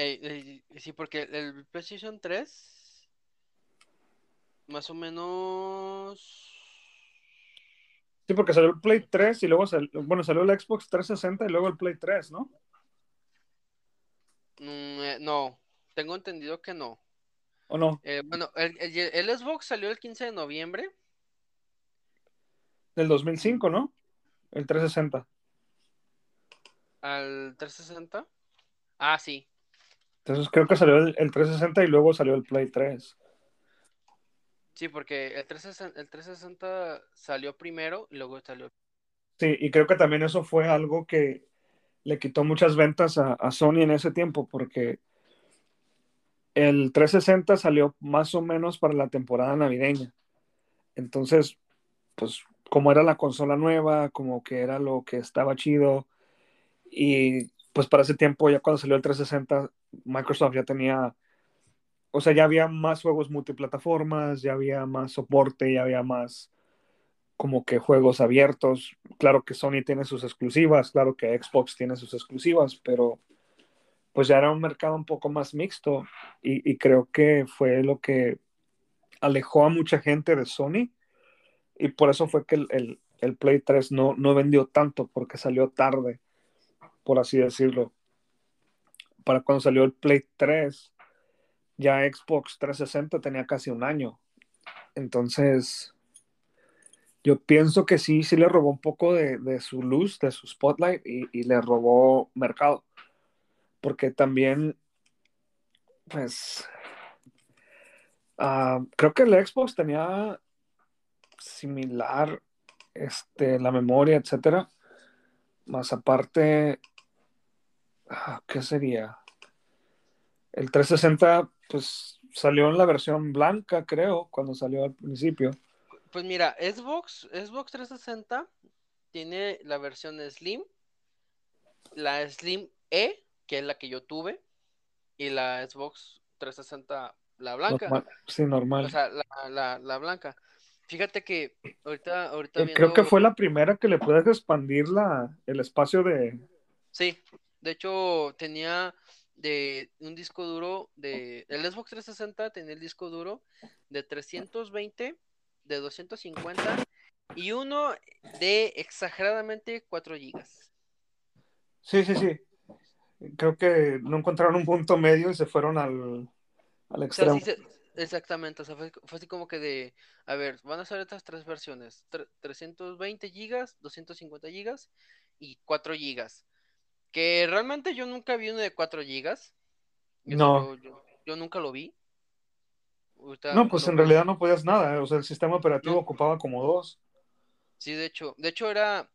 Eh, eh, sí, porque el PlayStation 3, más o menos...
Sí, porque salió el Play 3 y luego salió, bueno, salió el Xbox 360 y luego el Play 3, ¿no?
mm, eh, no, tengo entendido que no.
¿O no?
Eh, bueno, el, el, el, Xbox salió el 15 de noviembre.
Del 2005, ¿no? El 360.
¿Al 360? Ah, sí.
Entonces creo que salió el, el 360 y luego salió el Play 3.
Sí, porque el 360, el 360 salió primero y luego salió.
Sí, y creo que también eso fue algo que le quitó muchas ventas a, a Sony en ese tiempo, porque el 360 salió más o menos para la temporada navideña. Entonces, pues como era la consola nueva, como que era lo que estaba chido, y pues para ese tiempo, ya cuando salió el 360, Microsoft ya tenía, o sea, ya había más juegos multiplataformas, ya había más soporte, ya había más como que juegos abiertos. Claro que Sony tiene sus exclusivas, claro que Xbox tiene sus exclusivas, pero pues ya era un mercado un poco más mixto y, creo que fue lo que alejó a mucha gente de Sony y por eso fue que el, el, el Play 3 no, no vendió tanto porque salió tarde, por así decirlo. Para cuando salió el Play 3, ya Xbox 360 tenía casi un año. Entonces, yo pienso que sí, sí le robó un poco de, de su luz, de su spotlight y, y, le robó mercado. Porque también, pues, uh, creo que el Xbox tenía similar este, la memoria, etcétera. Más aparte, ¿qué sería? El 360, pues salió en la versión blanca, creo, cuando salió al principio.
Pues mira, Xbox, Xbox 360 tiene la versión Slim, la Slim E, que es la que yo tuve, y la Xbox 360, la blanca.
Normal. Sí, normal.
O sea, la, la, la blanca. Fíjate que ahorita, ahorita
Eh,
viendo...
Creo que fue la primera que le puedes expandir la, el espacio de...
Sí, de hecho tenía de un disco duro de... El Xbox 360 tenía el disco duro de 320 de 250 y uno de exageradamente 4 gigas.
Sí, sí, sí. Creo que no encontraron un punto medio y se fueron al, al
O sea,
extremo.
sí exactamente, o sea, fue, fue así como que de, a ver, van a ser estas tres versiones, tre- 320 gigas, 250 gigas y 4 gigas. Que realmente yo nunca vi uno de 4 gigas.
No.
Yo, nunca lo vi. Usted,
no, pues en realidad no podías nada. Eh, o sea, el sistema operativo ocupaba como dos.
Sí, de hecho. De hecho, era,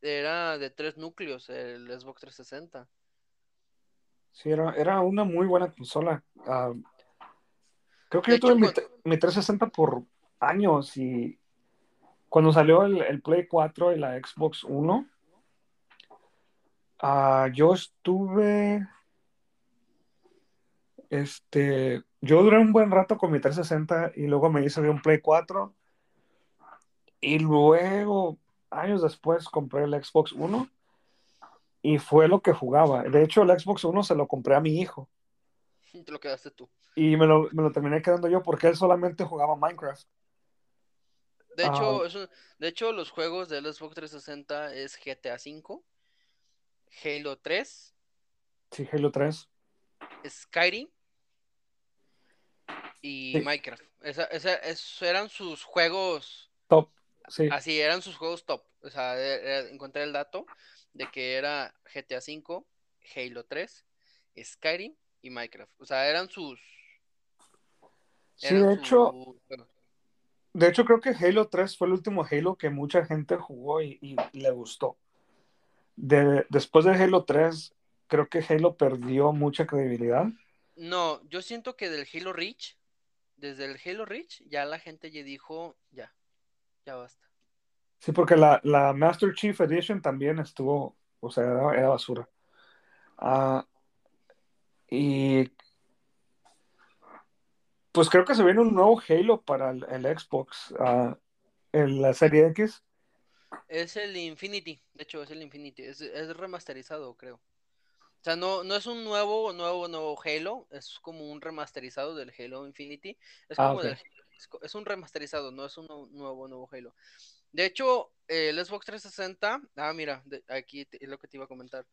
era de tres núcleos el Xbox 360.
Sí, era, era una muy buena consola. Ah, creo que yo tuve mi, 360 por años y cuando salió el, el, Play 4 y la Xbox 1, Ah, yo estuve. Este. Yo duré un buen rato con mi 360 y luego me hice de un Play 4. Y luego, años después, compré el Xbox 1 y fue lo que jugaba. De hecho, el Xbox 1 se lo compré a mi hijo.
Y te lo quedaste tú.
Y me lo, me lo terminé quedando yo porque él solamente jugaba Minecraft.
De hecho, ah. de hecho, los juegos del Xbox 360 es GTA V Halo 3,
Sí, Halo 3.
Skyrim y
Sí.
Minecraft. Esa, esa- esos eran sus juegos,
Top. Sí.
así eran sus juegos top. O sea, e- e- encontré el dato de que era GTA V, Halo 3, Skyrim y Minecraft. O sea, eran sus...
Sí, de hecho,
sus
de hecho creo que Halo 3 fue el último Halo que mucha gente jugó y, y le gustó. De, después de Halo 3, creo que Halo perdió mucha credibilidad.
No, yo siento que del Halo Reach, desde el Halo Reach, ya la gente ya dijo, ya, ya basta.
Sí, porque la, la Master Chief Edition también estuvo, o sea, era, era basura. Ah, y pues creo que se viene un nuevo Halo para el, el Xbox, ah, en la serie X.
Es el Infinity, de hecho es el Infinity, es, es remasterizado, creo. O sea, no, no es un nuevo, nuevo, nuevo Halo, es como un remasterizado del Halo Infinity. Es
Ah,
como del es es un remasterizado, no es un nu- nuevo, nuevo Halo. De hecho, el Xbox 360, ah, mira, de- aquí te- es lo que te iba a comentar.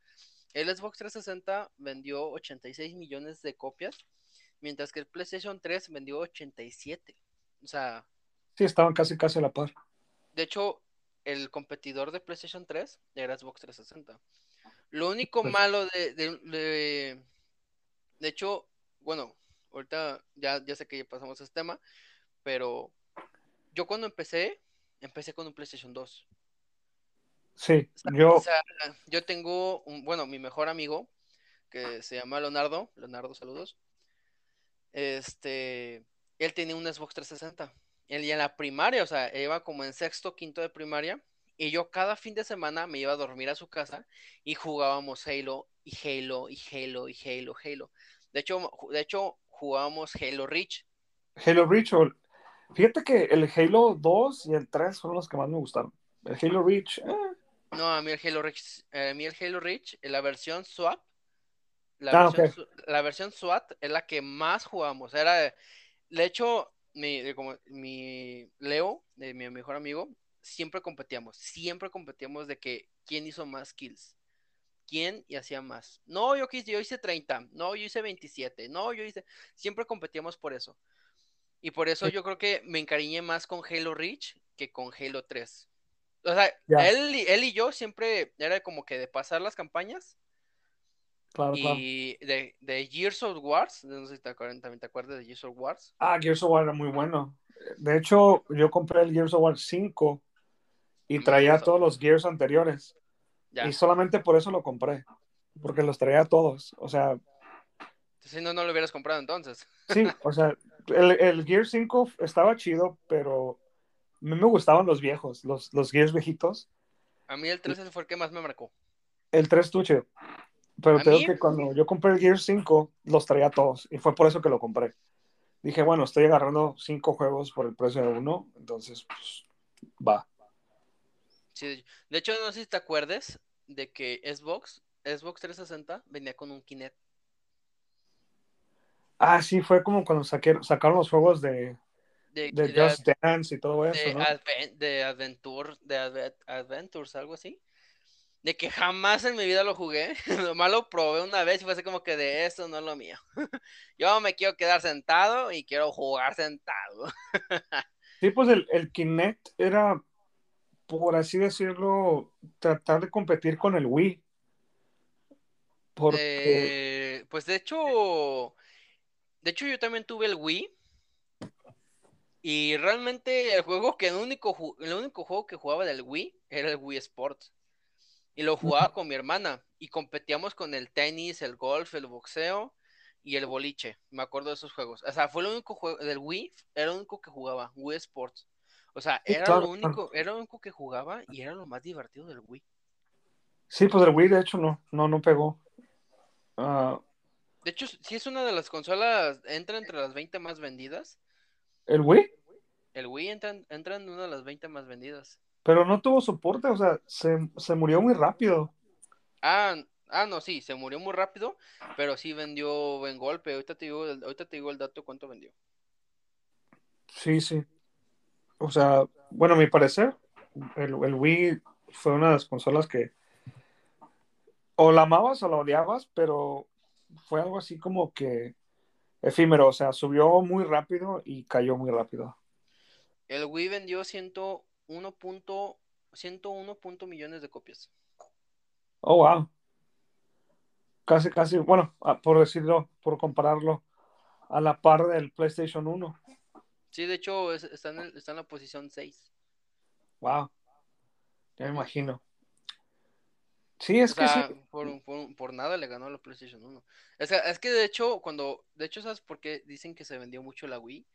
El Xbox 360 vendió 86 millones de copias, mientras que el PlayStation 3 vendió 87. O sea,
Sí, estaban casi casi a la par.
de hecho, el competidor de PlayStation 3 era Xbox 360. Lo único
Pues-
malo de, de, de, de hecho, bueno, ahorita ya, ya sé que ya pasamos ese tema, pero yo cuando empecé, empecé con un PlayStation 2.
Sí,
O sea,
yo,
o sea, yo tengo, un, bueno, mi mejor amigo, que se llama Leonardo, Leonardo, saludos. Este, él tenía un Xbox 360. Él ya en la primaria, o sea, iba como en sexto, quinto de primaria, y yo cada fin de semana me iba a dormir a su casa y jugábamos Halo, y Halo, y Halo, y Halo, Halo. De hecho, de hecho, jugábamos Halo Reach.
Halo Reach, o- fíjate que el Halo 2 y el 3 fueron los que más me gustaron. El Halo Reach, eh,
No, a mí el Halo Reach, a mí el Halo Reach, la versión SWAT, la
Ah,
versión,
ok.
su- la versión SWAT es la que más jugamos. Era, de hecho, mi, de como, mi Leo, de mi mejor amigo, siempre competíamos, siempre competíamos de que quién hizo más kills, quién y hacía más. No, yo quise, yo hice 30, no, yo hice 27, no, yo hice, siempre competíamos por eso. Y por eso yo creo que me encariñé más con Halo Reach que con Halo 3. O sea, él, él y yo siempre era como que de pasar las campañas
claro, claro.
y de, de Gears of Wars, no sé si te acuerdas, también te acuerdas de Gears of Wars.
Ah, Gears of War era muy bueno. De hecho, yo compré el Gears of War 5 y traía todos los Gears anteriores.
Ya.
Y solamente por eso lo compré. Porque los traía todos. O sea,
Si no, no lo hubieras comprado entonces.
sí, o sea, el, el Gear 5 estaba chido, pero a mí me gustaban los viejos, los, los Gears viejitos.
A mí el 3 fue el que más me marcó.
El 3 estuvo chido. Pero te digo que cuando yo compré el Gear 5, los traía todos. Y fue por eso que lo compré. Dije, bueno, estoy agarrando cinco juegos por el precio de uno. Entonces, pues, va.
Sí, de- de hecho, no sé si te acuerdes de que Xbox, Xbox 360 venía con un Kinect.
Ah, sí, fue como cuando saqué- sacaron los juegos de,
De,
de
de-
Just Dance y todo
de
eso, ¿no?
Adven- de Adventure, de Adve- Adventures, algo así. De que jamás en mi vida lo jugué. Nomás lo probé una vez y fue así como que de esto no es lo mío. Yo me quiero quedar sentado y quiero jugar sentado.
Sí, pues el, el Kinect era, por así decirlo, tratar de competir con el Wii. Porque,
Eh, pues de hecho, de hecho yo también tuve el Wii. Y realmente el juego que el único, el único juego que jugaba del Wii era el Wii Sports. Y lo jugaba con mi hermana. Y competíamos con el tenis, el golf, el boxeo y el boliche. Me acuerdo de esos juegos. O sea, fue el único juego del Wii, era el único que jugaba, Wii Sports. O sea,
Sí,
era
claro,
lo único, era lo único que jugaba y era lo más divertido del Wii.
sí, pues el Wii de hecho no, no, no pegó. Ah,
De hecho, sí es una de las consolas, entra entre las 20 más vendidas.
el Wii,
El Wii entra, en- entra en una de las 20 más vendidas.
Pero no tuvo soporte, o sea, se, se murió muy rápido.
Ah, ah, no, sí, se murió muy rápido, pero sí vendió buen golpe. Ahorita te digo, ahorita te digo el dato cuánto vendió.
Sí, sí. O sea, bueno, a mi parecer, el, el Wii fue una de las consolas que o la amabas o la odiabas, pero fue algo así como que efímero, o sea, subió muy rápido y cayó muy rápido.
El Wii vendió 100, 1. 101. millones de copias.
Oh, wow. Casi, casi, bueno, ah, por decirlo, por compararlo a la par del PlayStation 1.
Sí, de hecho, está, en está, en la posición 6.
Wow. Ya me imagino. Sí, es que.
Por, por, nada le ganó a la PlayStation 1. Es que de hecho, cuando. De hecho, ¿sabes por qué dicen que se vendió mucho la Wii?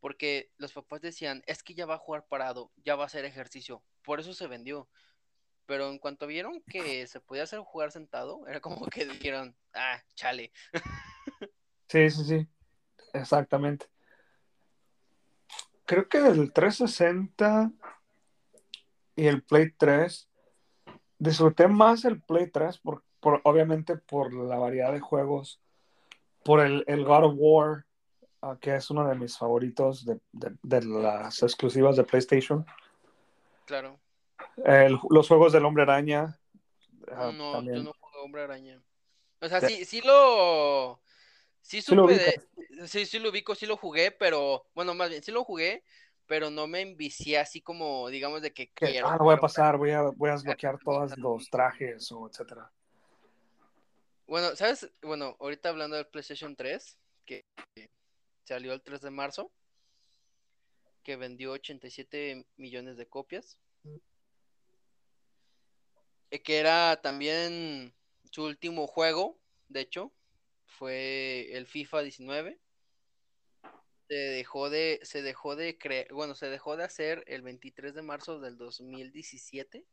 Porque los papás decían, es que ya va a jugar parado, ya va a hacer ejercicio, por eso se vendió. Pero en cuanto vieron que se podía hacer jugar sentado, era como que dijeron, ah, chale.
Sí, sí, sí. Exactamente. Creo que el 360 y el Play 3 disfruté más el Play 3 por, obviamente por la variedad de juegos, por el, God of War, que es uno de mis favoritos de, de- de las exclusivas de PlayStation.
Claro.
El- los juegos del Hombre Araña. ah,
No,
también.
yo no juego Hombre Araña. O sea, sí, sí lo. Sí
Sí lo
supe
ubicas.
de, sí, sí lo ubico, sí lo jugué, pero, bueno, más bien, sí lo jugué, pero no me envicié así como, digamos, de que
Que,
quiero,
ah, lo voy a pasar, voy a, voy a desbloquear todos los trajes o etcétera.
Bueno, ¿sabes? Bueno, ahorita hablando del PlayStation 3, que salió el 3 de marzo, que vendió 87 millones de copias, eh, que era también su último juego, de hecho, fue el FIFA 19. Se dejó de, se dejó de creer, bueno, se dejó de hacer el 23 de marzo del 2017.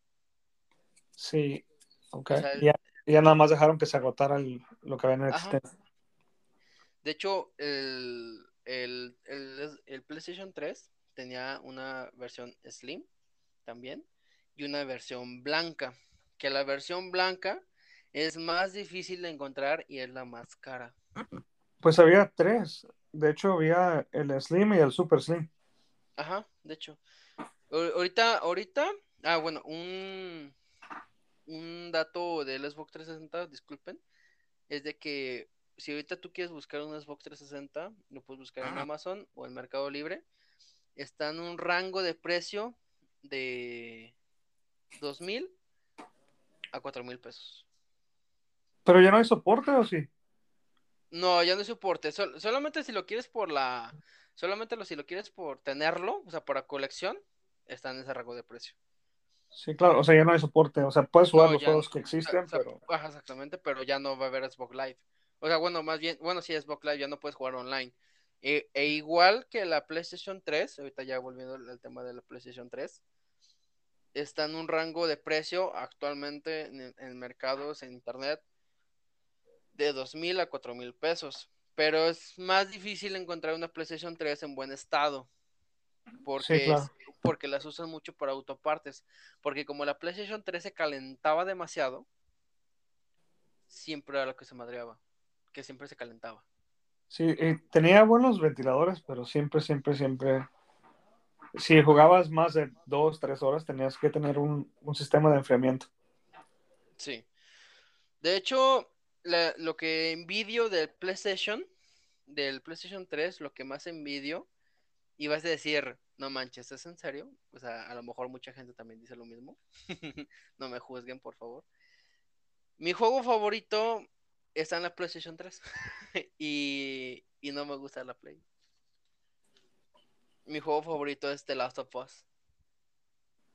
Sí, ok.
O sea,
Ya, ya nada más dejaron que se agotara el- lo que había en existencia.
De hecho, el, el, el- el PlayStation 3 tenía una versión Slim también y una versión blanca, que la versión blanca es más difícil de encontrar y es la más cara.
Pues había tres. De hecho, había el Slim y el Super Slim.
Ajá, de hecho. Ahor- Ahorita, ahorita, ah, bueno, un, un dato del Xbox 360, disculpen, es de que si ahorita tú quieres buscar un Xbox 360, lo puedes buscar en Amazon o en Mercado Libre, está en un rango de precio de 2.000 a 4.000 pesos.
Pero ya no hay soporte, ¿o sí?
No, ya no hay soporte, sol- solamente si lo quieres por la, solamente lo, si lo quieres por tenerlo, o sea, para colección, está en ese rango de precio.
Sí, claro. O sea, ya no hay soporte. O sea, puedes jugar
No,
los juegos
no.
que existen,
o sea,
pero
ajá, exactamente, pero ya no va a haber Xbox Live. O sea, bueno, más bien, bueno, sí, Xbox Live ya no puedes jugar online. E, e igual que la PlayStation 3, ahorita ya volviendo al tema de la PlayStation 3, está en un rango de precio actualmente en, en mercados en internet de 2.000 a 4.000 pesos. Pero es más difícil encontrar una PlayStation 3 en buen estado. Porque,
sí, claro.
es- porque las usan mucho para autopartes. Porque como la PlayStation 3 se calentaba demasiado, siempre era lo que se madreaba. Que siempre se calentaba.
Sí, y tenía buenos ventiladores, pero siempre, siempre, siempre. Si jugabas más de dos, tres horas, tenías que tener un, un sistema de enfriamiento.
Sí. De hecho, la- lo que envidio del PlayStation, del PlayStation 3, lo que más envidio, y vas a decir, no manches, ¿es en serio? O sea, a lo mejor mucha gente también dice lo mismo. no me juzguen, por favor. Mi juego favorito está en la PlayStation 3 y, y no me gusta la Play. Mi juego favorito es The Last of Us.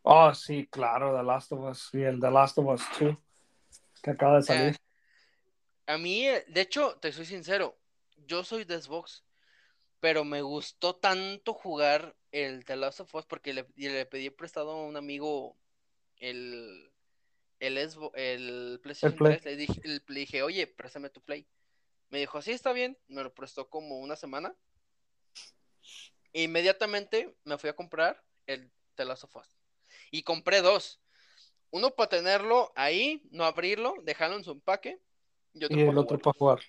Oh, sí, claro, The Last of Us y el The Last of Us 2 que acaba de salir.
Eh, a mí, eh, de hecho, te soy sincero, yo soy de Xbox, pero me gustó tanto jugar el The Last of Us porque le, le pedí prestado a un amigo el, el, Xbox- el PlayStation
Play.
3. Le dije, le dije, oye, préstame tu Play. Me dijo, sí, está bien. Me lo prestó como una semana. Inmediatamente me fui a comprar el The Last of Us. Y compré dos. Uno para tenerlo ahí, no abrirlo, dejarlo en su empaque. Y otro
y el otro para jugar.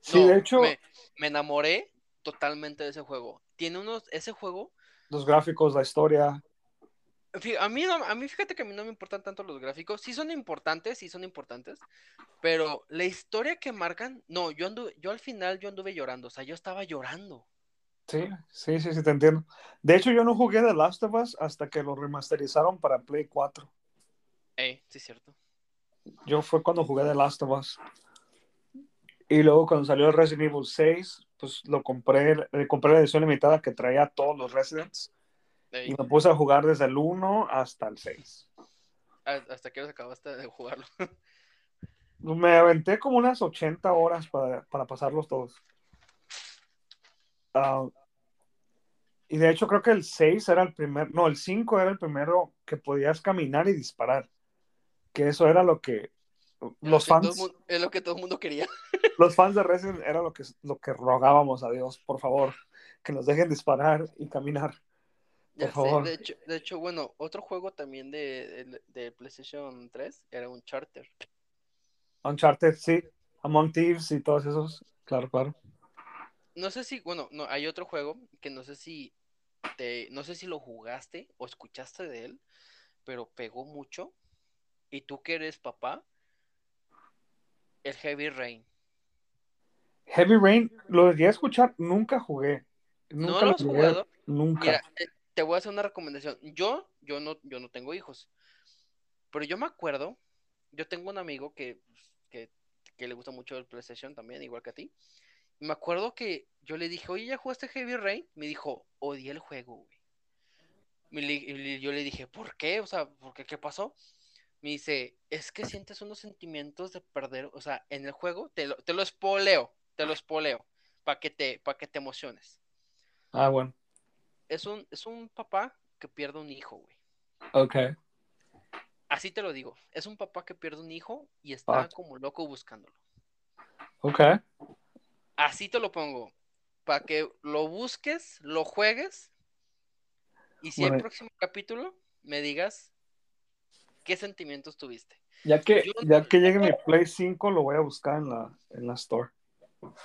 Sí,
No,
de hecho,
me, me enamoré totalmente de ese juego. Tiene unos, ese juego,
los gráficos, la historia,
a mí, no- a mí fíjate que a mí no me importan tanto los gráficos, sí son importantes, sí son importantes, pero la historia que marcan, no, yo anduve, yo al final yo anduve llorando, o sea, yo estaba llorando.
sí, sí, sí, sí, te entiendo. De hecho, yo no jugué The Last of Us hasta que lo remasterizaron para Play 4.
Eh, sí es cierto.
Yo fue cuando jugué The Last of Us. Y luego cuando salió Resident Evil 6, pues lo compré, eh, compré la edición limitada que traía todos los Residents. Y me puse a jugar desde el 1 hasta el 6.
a- hasta que acabaste de jugarlo.
Me aventé como unas 80 horas para, para pasarlos todos. Ah, y de hecho creo que el 6 era el primer, no, el 5 era el primero que podías caminar y disparar. Que eso era lo que
Es
los
lo que todo
fans,
mundo- es lo que todo el mundo quería.
los fans de Resident era lo que, lo que rogábamos a Dios, por favor, que nos dejen disparar y caminar.
Ya
Por favor.
sé, de hecho, de hecho, bueno, otro juego también de, de, de PlayStation 3 era un charter.
Uncharted, sí, Among Thieves y todos esos, claro, claro.
No sé si, bueno, no, hay otro juego que no sé si te, no sé si lo jugaste o escuchaste de él, pero pegó mucho. Y tú que eres papá, el Heavy Rain.
Heavy Rain, lo llegué a escuchar, nunca jugué. Nunca
¿No lo has
llegué-
jugado?
Nunca.
Mira, te, voy a hacer una recomendación. Yo, yo no, yo no tengo hijos. Pero yo me acuerdo, yo tengo un amigo que, que, le gusta mucho el PlayStation también, igual que a ti. Me acuerdo que yo le dije, oye, ¿ya jugaste Heavy Rain? Me dijo, odié el juego, güey. Y yo le dije, ¿por qué? O sea, ¿por qué? ¿Qué pasó? Me dice, es que sientes unos sentimientos de perder, o sea, en el juego, te lo, te lo espoleo, te lo espoleo, para que para que te emociones.
Ah, bueno.
Es un, es un papá que pierde un hijo, güey.
Ok.
Así te lo digo. Es un papá que pierde un hijo y está
Ah.
como loco buscándolo.
Ok.
Así te lo pongo. Para que lo busques, lo juegues. Y si
Bueno.
el próximo capítulo me digas qué sentimientos tuviste.
Ya que,
Yo-
ya que llegue mi Play 5, lo voy a buscar en la, en la store.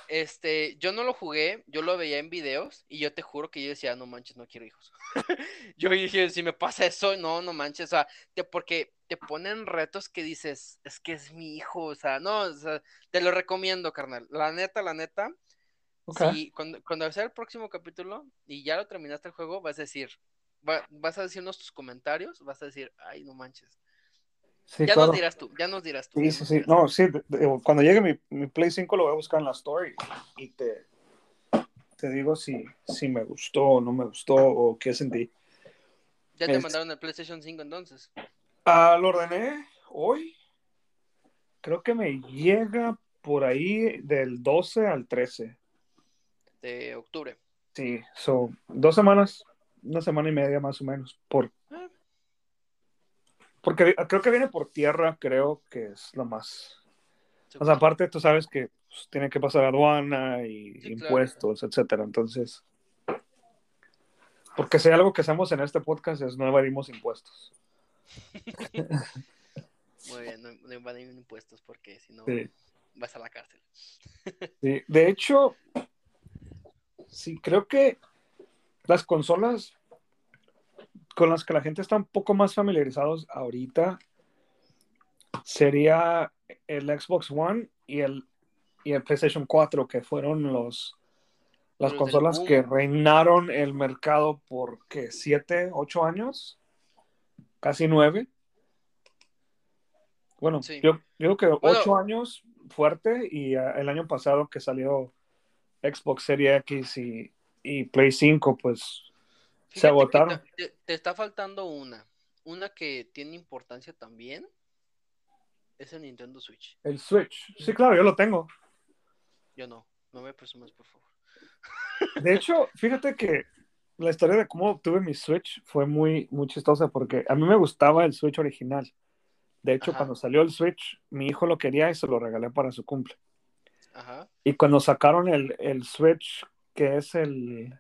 Este, yo no lo jugué, yo lo veía en videos y yo te juro que yo decía, no manches, no quiero hijos. yo dije, si me pasa eso, no, no manches, o sea, te, porque te ponen retos que dices, es que es mi hijo, o sea, no, o sea, te lo recomiendo, carnal. La neta, la neta, si cuando, cuando sea el próximo capítulo y ya lo terminaste el juego, vas a decir, va- vas a decirnos tus comentarios, vas a decir, ay, no manches.
Sí,
ya
claro.
nos dirás tú, ya nos dirás tú.
Sí, sí, No, sí. cuando llegue mi, mi Play 5 lo voy a buscar en la store y, te, te digo si, si me gustó o no me gustó o qué sentí.
Ya te
es-
mandaron el PlayStation 5 entonces.
Ah, lo ordené hoy. Creo que me llega por ahí del 12 al 13.
de octubre.
Sí, son dos semanas, una semana y media más o menos. Por. Porque creo que viene por tierra, creo que es lo más. O sea, aparte tú sabes que pues, tiene que pasar aduana y
Sí, claro.
impuestos, etcétera. Entonces, porque si hay algo que hacemos en este podcast es no evadimos impuestos.
Muy bien, no, no invaden impuestos porque si no
Sí.
vas a la cárcel.
Sí, De hecho, sí, creo que las consolas con las que la gente está un poco más familiarizados ahorita sería el Xbox One y el, y el PlayStation 4, que fueron los las consolas que reinaron el mercado por ¿qué? siete, ocho años, casi nueve. Bueno,
Sí.
yo, yo creo que
Bueno.
ocho años fuerte y ah, el año pasado que salió Xbox Series X y, y Play 5, pues se agotaron.
Te, te- está faltando una. Una que tiene importancia también es el Nintendo Switch.
El Switch. Sí, claro, yo lo tengo.
Yo no. No me presumas, por favor.
De hecho, fíjate que la historia de cómo obtuve mi Switch fue muy, muy chistosa porque a mí me gustaba el Switch original. De hecho,
Ajá.
cuando salió el Switch, mi hijo lo quería y se lo regalé para su cumple.
Ajá.
Y cuando sacaron el, el Switch, que es el,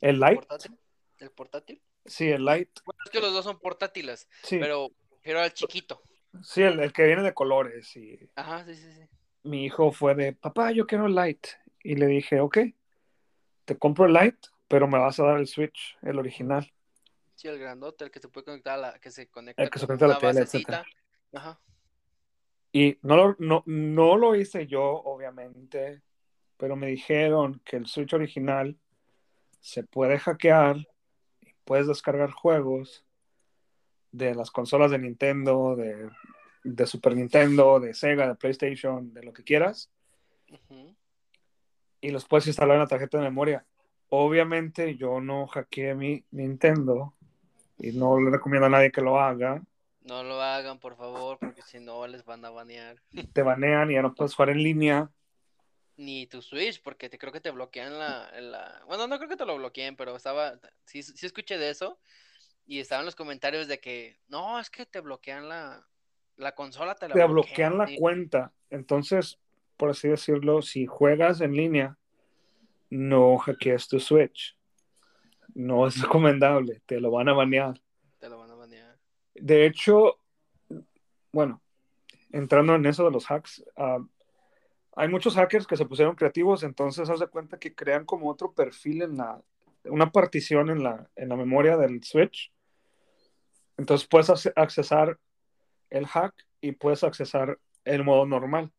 el
¿El
Lite,
portátil? ¿El portátil?
sí, el Lite,
Bueno, es que los dos son portátiles,
sí,
pero, pero al chiquito.
sí el, el que viene de colores. Y
Ajá, sí, sí, sí.
mi hijo fue de, papá, yo quiero el Lite. Y le dije, ok, te compro el Lite, pero me vas a dar el Switch, el original.
Sí, el grandote, el que se puede conectar a la, que se conecta
El que se
con
conecta a la tele,
basecita. Ajá.
Y no lo, no, no lo hice yo, obviamente, pero me dijeron que el Switch original se puede hackear puedes descargar juegos de las consolas de Nintendo, de, de Super Nintendo, de Sega, de PlayStation, de lo que quieras, y los puedes instalar en la tarjeta de memoria. Obviamente yo no hackeé mi Nintendo y no le recomiendo a nadie que lo haga.
No lo hagan, por favor, porque si no les van a banear.
Te banean y ya no puedes jugar en línea.
Ni tu Switch, porque te creo que te bloquean la, la... Bueno, no creo que te lo bloqueen, pero estaba... Sí, sí escuché de eso. Y estaban los comentarios de que... No, es que te bloquean la... La consola te la
te bloquean la cuenta. Entonces, por así decirlo, si juegas en línea, no hackees tu Switch. No es recomendable, te lo van a banear.
Te lo van a banear.
De hecho, bueno, entrando en eso de los hacks, ah, hay muchos hackers que se pusieron creativos, entonces haz de cuenta que crean como otro perfil en la, una partición en la, en la memoria del Switch. Entonces puedes ac- accesar el hack y puedes accesar el modo normal.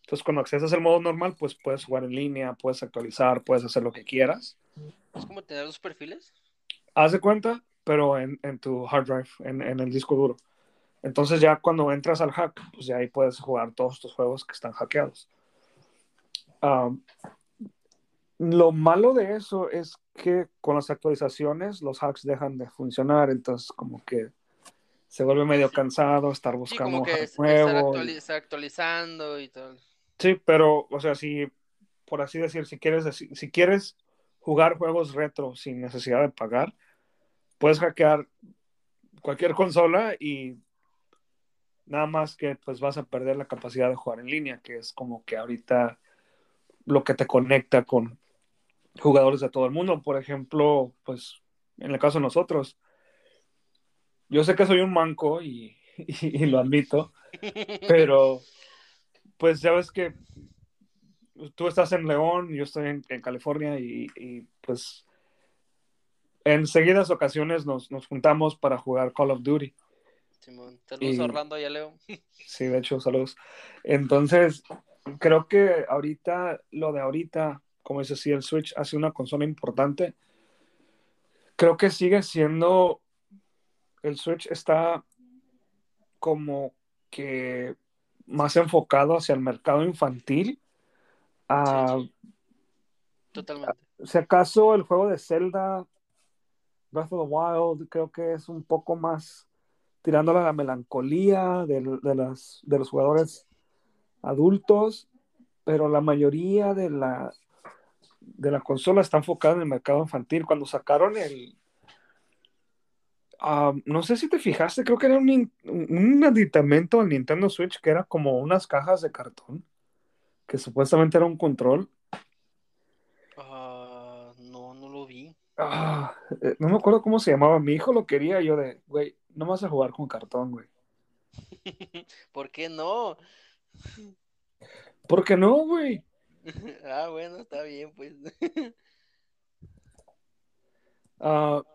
Entonces, cuando accesas el modo normal, pues puedes jugar en línea, puedes actualizar, puedes hacer lo que quieras.
¿Es como tener dos perfiles?
Haz de cuenta, pero en, en tu hard drive, en, en, el disco duro. Entonces ya cuando entras al hack, pues ya ahí puedes jugar todos estos juegos que están hackeados. Um, lo malo de eso es que con las actualizaciones los hacks dejan de funcionar, entonces como que se vuelve medio cansado estar buscando
sí, como que
es, nuevo.
Estar, actualizando y todo.
Sí, pero, o sea, si, por así decir, si quieres, si quieres jugar juegos retro sin necesidad de pagar, puedes hackear cualquier consola y nada más que pues vas a perder la capacidad de jugar en línea, que es como que ahorita lo que te conecta con jugadores de todo el mundo. Por ejemplo, pues en el caso de nosotros, yo sé que soy un manco y, y, lo admito, pero pues ya ves que tú estás en León, yo estoy en, en California y, y, pues en seguidas ocasiones nos, nos, juntamos para jugar Call of Duty.
Simón, saludos a Orlando y a Leo.
Sí, de hecho, saludos. Entonces, creo que ahorita, lo de ahorita, como dice sí, el Switch ha sido una consola importante. Creo que sigue siendo, el Switch está como que más enfocado hacia el mercado infantil.
Sí, sí. Totalmente.
Si acaso el juego de Zelda, Breath of the Wild, creo que es un poco más tirándole a la melancolía de, de, las, de los jugadores adultos, pero la mayoría de la, de la consola está enfocada en el mercado infantil. Cuando sacaron el... Uh, no sé si te fijaste, creo que era un, un aditamento al Nintendo Switch que era como unas cajas de cartón, que supuestamente era un control.
Uh, no, no lo vi.
Ah, eh, no me acuerdo cómo se llamaba. Mi hijo lo quería. Yo de, güey, no vas a jugar con cartón, güey.
¿Por qué no?
¿Por qué no, güey?
ah, bueno, está bien, pues.
uh,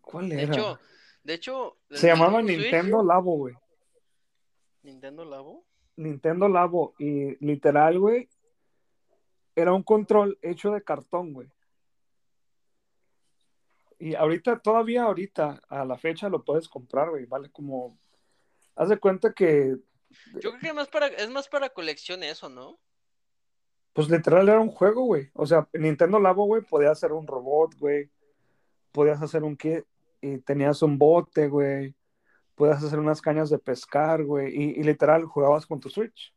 ¿Cuál era?
De hecho, de hecho
se llamaba Nintendo Switch? Labo, güey.
¿Nintendo Labo?
Nintendo Labo. Y literal, güey, era un control hecho de cartón, güey. Y ahorita, todavía ahorita, a la fecha lo puedes comprar, güey. Vale como. Haz de cuenta que.
Yo creo que más para, es más para colección eso, ¿no?
Pues literal era un juego, güey. O sea, Nintendo Labo, güey, podías hacer un robot, güey. Podías hacer un kit y tenías un bote, güey. Podías hacer unas cañas de pescar, güey. Y, y, literal jugabas con tu Switch.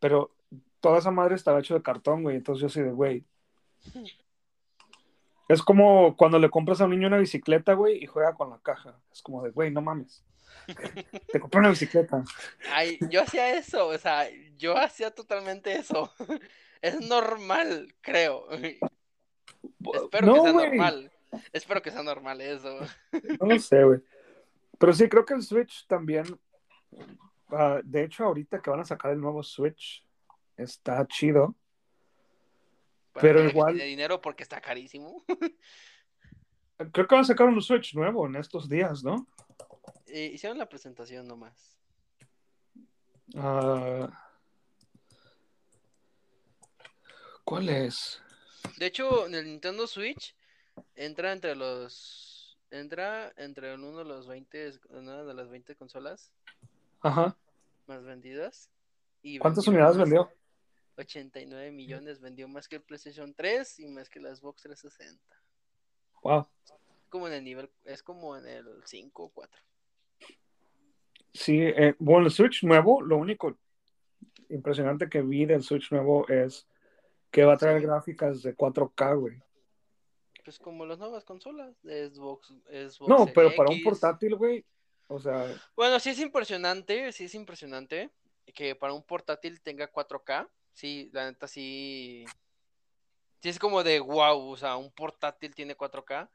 Pero toda esa madre estaba hecho de cartón, güey. Entonces yo así de, güey. Es como cuando le compras a un niño una bicicleta, güey, y juega con la caja. Es como de, güey, no mames. Te compré una bicicleta.
Ay, yo hacía eso, o sea, yo hacía totalmente eso. Es normal, creo. Espero no, que sea wey. normal. Espero que sea normal eso.
No lo sé, güey. Pero sí, creo que el Switch también. Uh, de hecho, ahorita que van a sacar el nuevo Switch, está chido. Pero igual.
De dinero porque está carísimo.
Creo que van a sacar un Switch nuevo en estos días, ¿no?
Eh, hicieron la presentación nomás.
Uh, ¿Cuál es?
De hecho, en el Nintendo Switch entra entre los. Entra entre uno de los 20. Una de las 20 consolas.
Ajá.
Más vendidas.
Y ¿Cuántas unidades vendió?
89 millones, vendió más que el PlayStation 3 y más que la Xbox 360.
Wow.
Como en el nivel, es como en el 5 o 4.
Sí, eh, bueno, el Switch nuevo, lo único impresionante que vi del Switch nuevo es que va a traer sí. gráficas de 4K, güey.
Pues como las nuevas consolas de Xbox. Xbox
no, pero X. para un portátil, güey. O sea.
Bueno, sí es impresionante, sí es impresionante que para un portátil tenga 4K. Sí, la neta sí. Sí es como de wow, o sea, un portátil tiene 4K.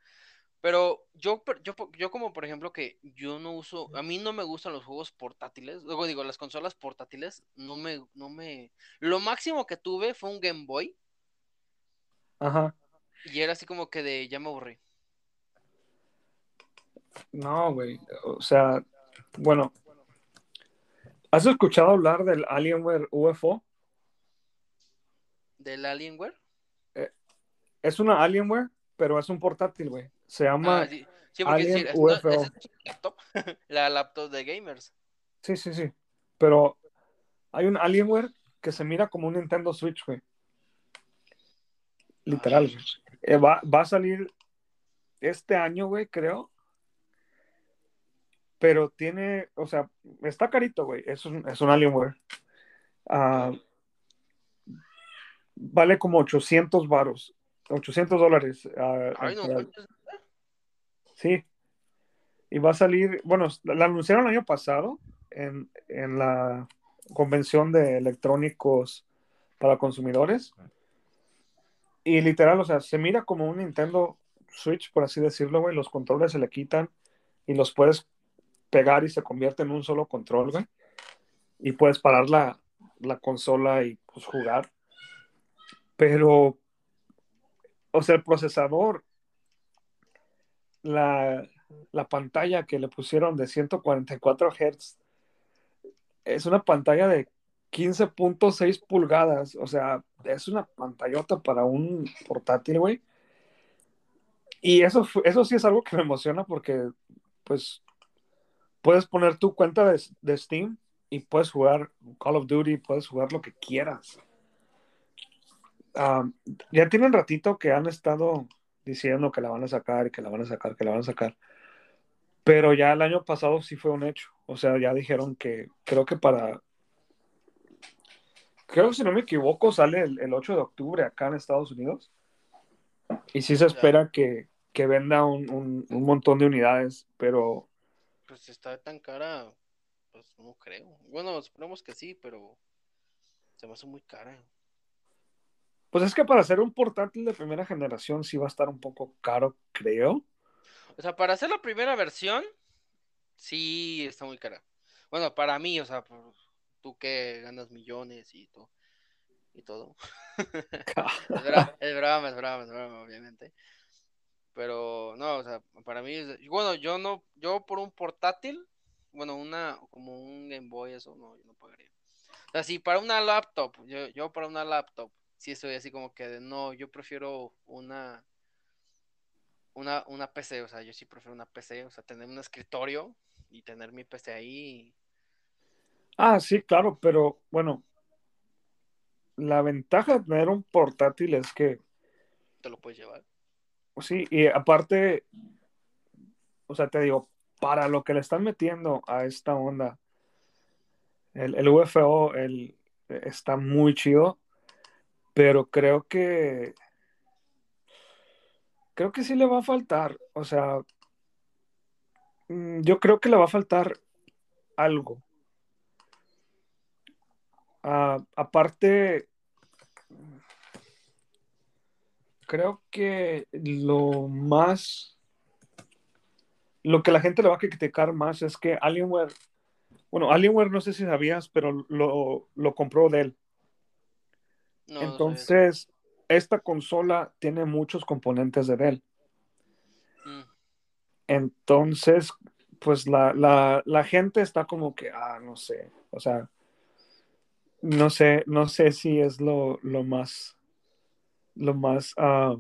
Pero yo, yo, yo como por ejemplo que yo no uso, a mí no me gustan los juegos portátiles, luego digo, las consolas portátiles, no me, no me, lo máximo que tuve fue un Game Boy.
Ajá.
Y era así como que de, ya me aburrí.
No, güey, o sea, bueno, ¿Has escuchado hablar del Alienware UFO?
¿Del Alienware?
Eh, es una Alienware, pero es un portátil, güey. Se llama
Ah, sí, sí, porque
Alien
sí, es- no,
UFO.
esa es la laptop, la laptop de gamers.
Sí, sí, sí. Pero hay un Alienware que se mira como un Nintendo Switch, güey. Literal. Güey. Eh, va, va a salir este año, güey, creo. Pero tiene, o sea, está carito, güey. Es un, es un Alienware. Ah, vale como 800 varos. 800 dólares. ah,
Ay, no.
Sí. Y va a salir, bueno, la anunciaron el año pasado en, en la convención de electrónicos para consumidores. Y literal, o sea, se mira como un Nintendo Switch, por así decirlo, güey. Los controles se le quitan y los puedes pegar y se convierte en un solo control, güey. Y puedes parar la, la consola y pues jugar. Pero, o sea, el procesador, la, la pantalla que le pusieron de 144 Hz es una pantalla de 15.6 pulgadas. O sea, es una pantallota para un portátil, güey. Y eso, eso sí es algo que me emociona porque, pues, puedes poner tu cuenta de, de Steam y puedes jugar Call of Duty, puedes jugar lo que quieras. Um, ya tiene un ratito que han estado diciendo que la van a sacar y que la van a sacar, que la van a sacar. Pero ya el año pasado sí fue un hecho. O sea, ya dijeron que creo que para. Creo que si no me equivoco, sale el, el 8 de octubre acá en Estados Unidos. Y sí se espera que, que venda un, un- un montón de unidades, pero
Pues está tan cara, pues no creo. Bueno, esperemos que sí, pero se me hace muy cara.
Pues es que para hacer un portátil de primera generación sí va a estar un poco caro, creo.
O sea, para hacer la primera versión, sí está muy cara. Bueno, para mí, o sea, por- tú que ganas millones y todo. Y todo. Es broma, es broma, es broma, es broma, obviamente. Pero no, o sea, para mí, es- bueno, yo no, yo por un portátil, bueno, una, como un Game Boy, eso no, yo no pagaría. O sea, si para una laptop, yo, yo para una laptop, sí estoy así como que de, no, yo prefiero una, una, una PC, o sea, yo sí prefiero una PC, o sea, tener un escritorio y tener mi PC ahí.
Ah, sí, claro, pero bueno, la ventaja de tener un portátil es que,
te lo puedes llevar.
sí, y aparte, o sea, te digo, para lo que le están metiendo a esta onda, el, el UFO el, está muy chido, pero creo que, creo que sí le va a faltar, o sea, mm, yo creo que le va a faltar algo. Ah, aparte, creo que lo más, lo que la gente le va a criticar más es que Alienware, bueno, Alienware no sé si sabías, pero lo, lo compró Dell.
No, no.
Entonces, esta consola tiene muchos componentes de Dell.
Mm,
Entonces, pues la, la, la gente está como que, ah, no sé, o sea, no sé, no sé si es lo, lo más, lo más ah,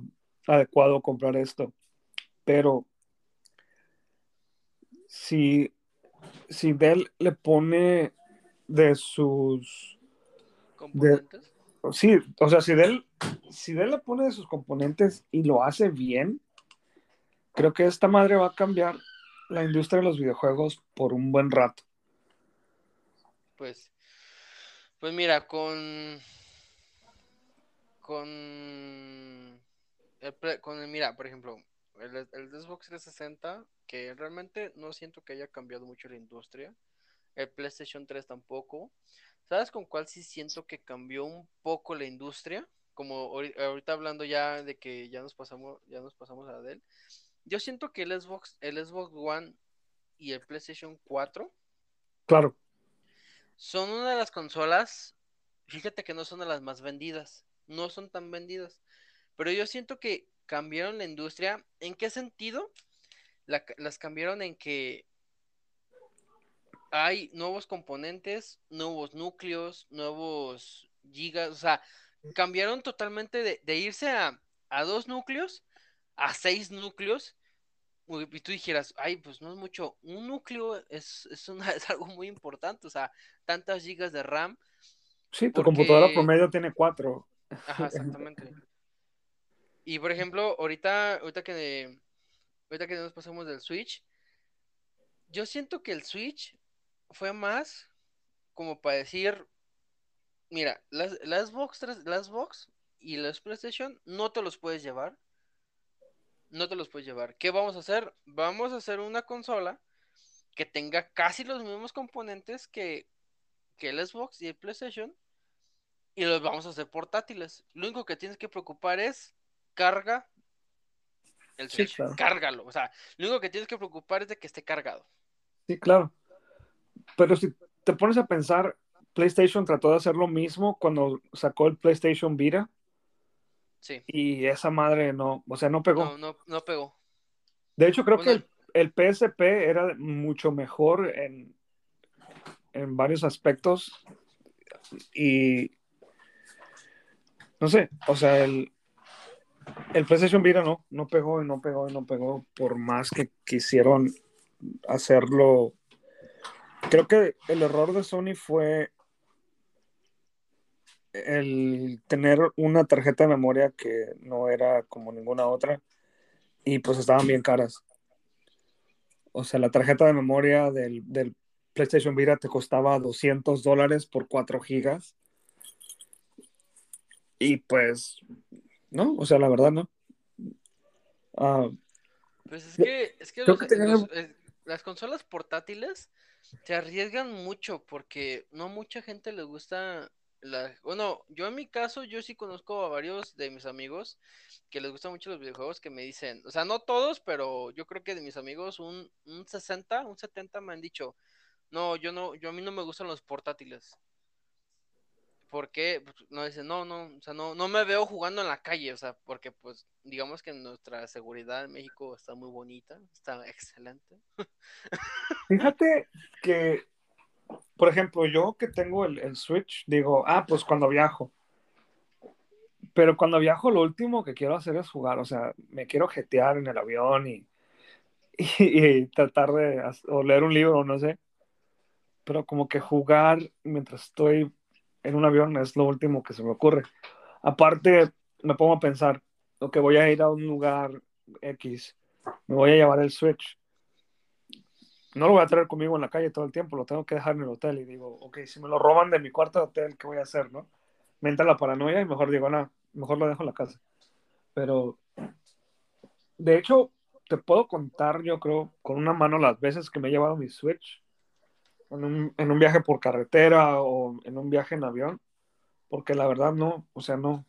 adecuado comprar esto, pero si, si Dell le pone de sus,
componentes.
Sí, o sea, si Dell, si Dell le pone de sus componentes y lo hace bien, creo que esta madre va a cambiar la industria de los videojuegos por un buen rato.
Pues, pues mira, con, con, el, con el- mira, por ejemplo, el, el Xbox 360, que realmente no siento que haya cambiado mucho la industria, el PlayStation 3 tampoco. ¿Sabes con cuál sí siento que cambió un poco la industria? Como ahori- ahorita hablando ya de que ya nos pasamos, ya nos pasamos a Dell. Yo siento que el Xbox, el Xbox One y el PlayStation 4
Claro,
son una de las consolas, fíjate que no son de las más vendidas, no son tan vendidas, pero yo siento que cambiaron la industria. ¿En qué sentido? La las cambiaron en que hay nuevos componentes, nuevos núcleos, nuevos gigas, o sea, cambiaron totalmente de, irse a, dos núcleos a seis núcleos. Y tú dijeras, ay, pues no es mucho. Un núcleo es, es, es algo muy importante, o sea, tantas gigas de RAM.
Sí, tu computadora promedio tiene cuatro.
Ajá, exactamente. Y por ejemplo, ahorita, ahorita que ahorita que nos pasamos del Switch, yo siento que el Switch fue más como para decir, mira, las, las Xbox las Xbox y las PlayStation no te los puedes llevar. No te los puedes llevar. ¿Qué vamos a hacer? Vamos a hacer una consola que tenga casi los mismos componentes que, que el Xbox y el PlayStation y los vamos a hacer portátiles. Lo único que tienes que preocupar es carga el Switch. Cárgalo. O sea, lo único que tienes que preocupar es de que esté cargado.
Sí, claro. Pero si te pones a pensar, PlayStation trató de hacer lo mismo cuando sacó el PlayStation Vita.
Sí.
Y esa madre no, o sea, no pegó.
No, no, no pegó.
De hecho, creo que el, PSP era mucho mejor en, en varios aspectos. Y no sé, o sea, el, el PlayStation Vita no, no pegó y no pegó y no pegó por más que quisieron hacerlo. Creo que el error de Sony fue el tener una tarjeta de memoria que no era como ninguna otra y pues estaban bien caras. O sea, la tarjeta de memoria del, del PlayStation Vita te costaba 200 dólares por 4 gigas. Y pues ¿no? O sea, la verdad, ¿no?
Ah, pues es que, es que, eh, las consolas portátiles se arriesgan mucho porque no mucha gente les gusta la, bueno, yo en mi caso, yo sí conozco a varios de mis amigos que les gustan mucho los videojuegos que me dicen, o sea, no todos, pero yo creo que de mis amigos un, un 60, un 70 me han dicho, no, yo no, yo a mí no me gustan los portátiles. Porque pues, no dice, no, no, o sea, no, no me veo jugando en la calle, o sea, porque pues digamos que nuestra seguridad en México está muy bonita, está excelente.
Fíjate que, por ejemplo, yo que tengo el, Switch, digo, ah, pues cuando viajo. Pero cuando viajo lo último que quiero hacer es jugar, o sea, me quiero jetear en el avión y, y, tratar de, o leer un libro, no sé. Pero como que jugar mientras estoy en un avión es lo último que se me ocurre. Aparte, me pongo a pensar, lo que voy a ir a un lugar X, me voy a llevar el Switch. No lo voy a traer conmigo en la calle todo el tiempo, lo tengo que dejar en el hotel y digo, ok, si me lo roban de mi cuarto hotel, ¿qué voy a hacer, no? Me entra la paranoia y mejor digo, no, mejor lo dejo en la casa. Pero, de hecho, te puedo contar, yo creo, con una mano las veces que me he llevado mi Switch en un, en un viaje por carretera o en un viaje en avión, porque la verdad no, o sea, no,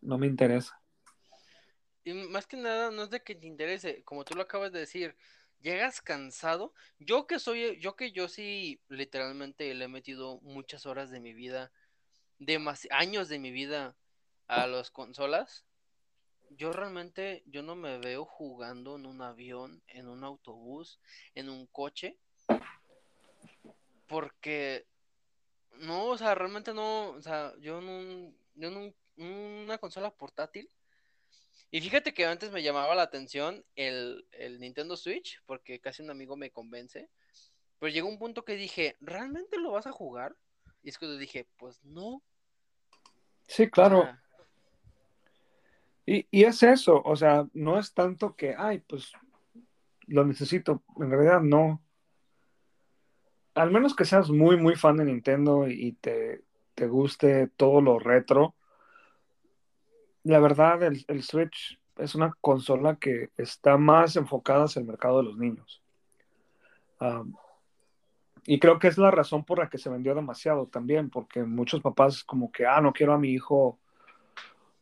no me interesa.
Y más que nada, no es de que te interese, como tú lo acabas de decir, llegas cansado. Yo que soy, yo que yo sí literalmente le he metido muchas horas de mi vida, años de mi vida a las consolas. Yo realmente, yo no me veo jugando en un avión, en un autobús, en un coche, porque no, o sea, realmente no, o sea, yo en, yo en una consola portátil. Y fíjate que antes me llamaba la atención el, Nintendo Switch, porque casi un amigo me convence. Pero llegó un punto que dije, ¿realmente lo vas a jugar? Y es cuando dije, pues no.
Sí, claro. y, y, es eso, o sea, no es tanto que, ay, pues lo necesito. En realidad no al menos que seas muy, muy fan de Nintendo y te, guste todo lo retro, la verdad, el, Switch es una consola que está más enfocada hacia el mercado de los niños. y creo que es la razón por la que se vendió demasiado también, porque muchos papás como que, ah, no quiero a mi hijo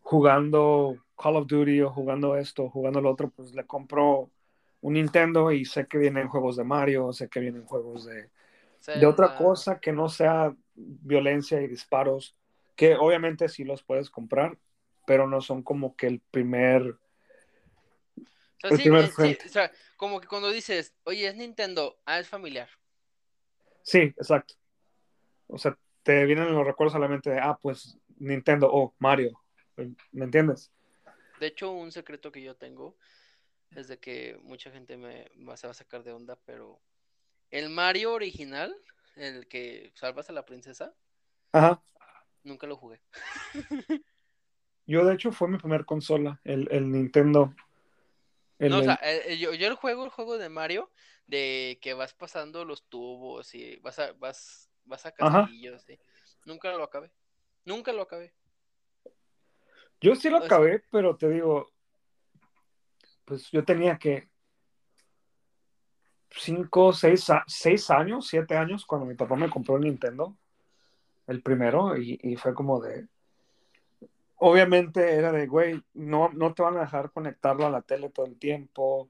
jugando Call of Duty o jugando esto, jugando lo otro, pues le compro un Nintendo y sé que vienen juegos de Mario, sé que vienen juegos de, de otra cosa que no sea violencia y disparos, que obviamente sí los puedes comprar, pero no son como que el primer...
el primer eh, o sea, como que cuando dices, oye, es Nintendo, ah, es familiar.
Sí, exacto. O sea, te vienen los recuerdos a la mente de, ah, pues Nintendo o Mario. ¿Me entiendes?
De hecho, un secreto que yo tengo es de que mucha gente me, se va a sacar de onda, pero el Mario original, el que salvas a la princesa,
Ajá.
nunca lo jugué.
yo, de hecho, fue mi primer consola, el, el Nintendo.
El, no, o sea, yo, yo el juego, el juego de Mario, de que vas pasando los tubos y vas a, vas, vas a castillos, nunca lo acabé. Nunca lo acabé.
Yo sí lo acabé, pero te digo, pues yo tenía que cinco, seis, seis años, siete años cuando mi papá me compró el Nintendo, el primero, y, fue como de, obviamente era de, güey, no, no te van a dejar conectarlo a la tele todo el tiempo.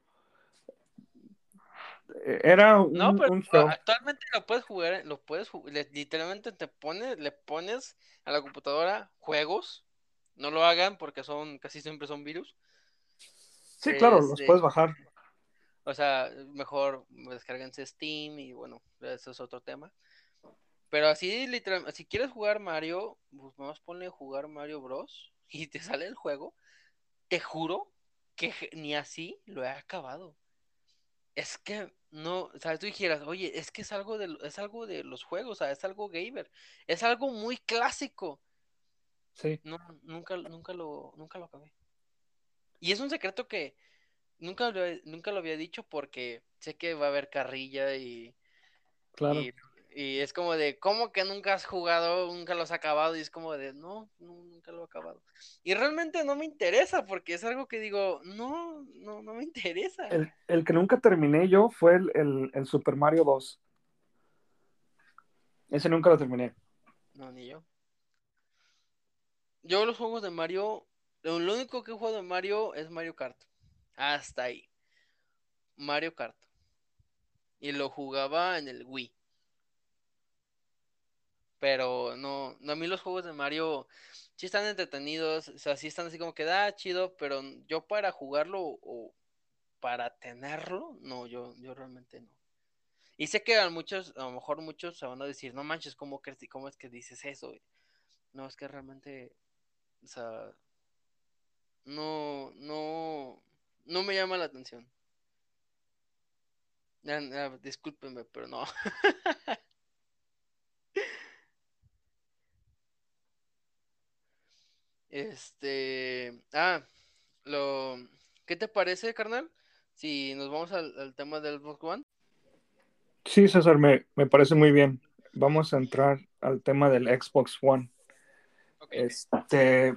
Era un,
no, pero actualmente lo puedes jugar, lo puedes literalmente te pones, le pones a la computadora juegos, no lo hagan porque son, casi siempre son virus,
Sí, claro, los puedes bajar.
O sea, mejor descarguense Steam y bueno, eso es otro tema. Pero así, literalmente, si quieres jugar Mario, pues más ponle jugar Mario Bros. y te sale el juego. Te juro que ni así lo he acabado. Es que no, o sea, tú dijeras, oye, es que es algo de, es algo de los juegos, o sea, es algo gamer, es algo muy clásico.
Sí.
No, nunca, nunca lo, nunca lo acabé. Y es un secreto que nunca lo, nunca lo había dicho porque sé que va a haber carrilla y.
Claro.
Y, es como de, ¿cómo que nunca has jugado, nunca lo has acabado? Y es como de, no, nunca lo he acabado. Y realmente no me interesa porque es algo que digo, no, no, no me interesa.
El, que nunca terminé yo fue el, el Super Mario 2. Ese nunca lo terminé.
No, ni yo. Yo los juegos de Mario lo único que he jugado de Mario es Mario Kart. Hasta ahí. Mario Kart. Y lo jugaba en el Wii. Pero no, no, a mí los juegos de Mario sí están entretenidos, o sea, sí están así como que da ah, chido, pero yo para jugarlo o para tenerlo, no, yo, yo realmente no. Y sé que a muchos, a lo mejor muchos se van a decir, no manches, ¿cómo, cómo es que dices eso? No, es que realmente, o sea, no, no, no me llama la atención. discúlpenme, pero no. este, ah, lo, ¿qué te parece, carnal? Si nos vamos al, tema del Xbox One.
Sí, César, me, me, parece muy bien. Vamos a entrar al tema del Xbox One. Este,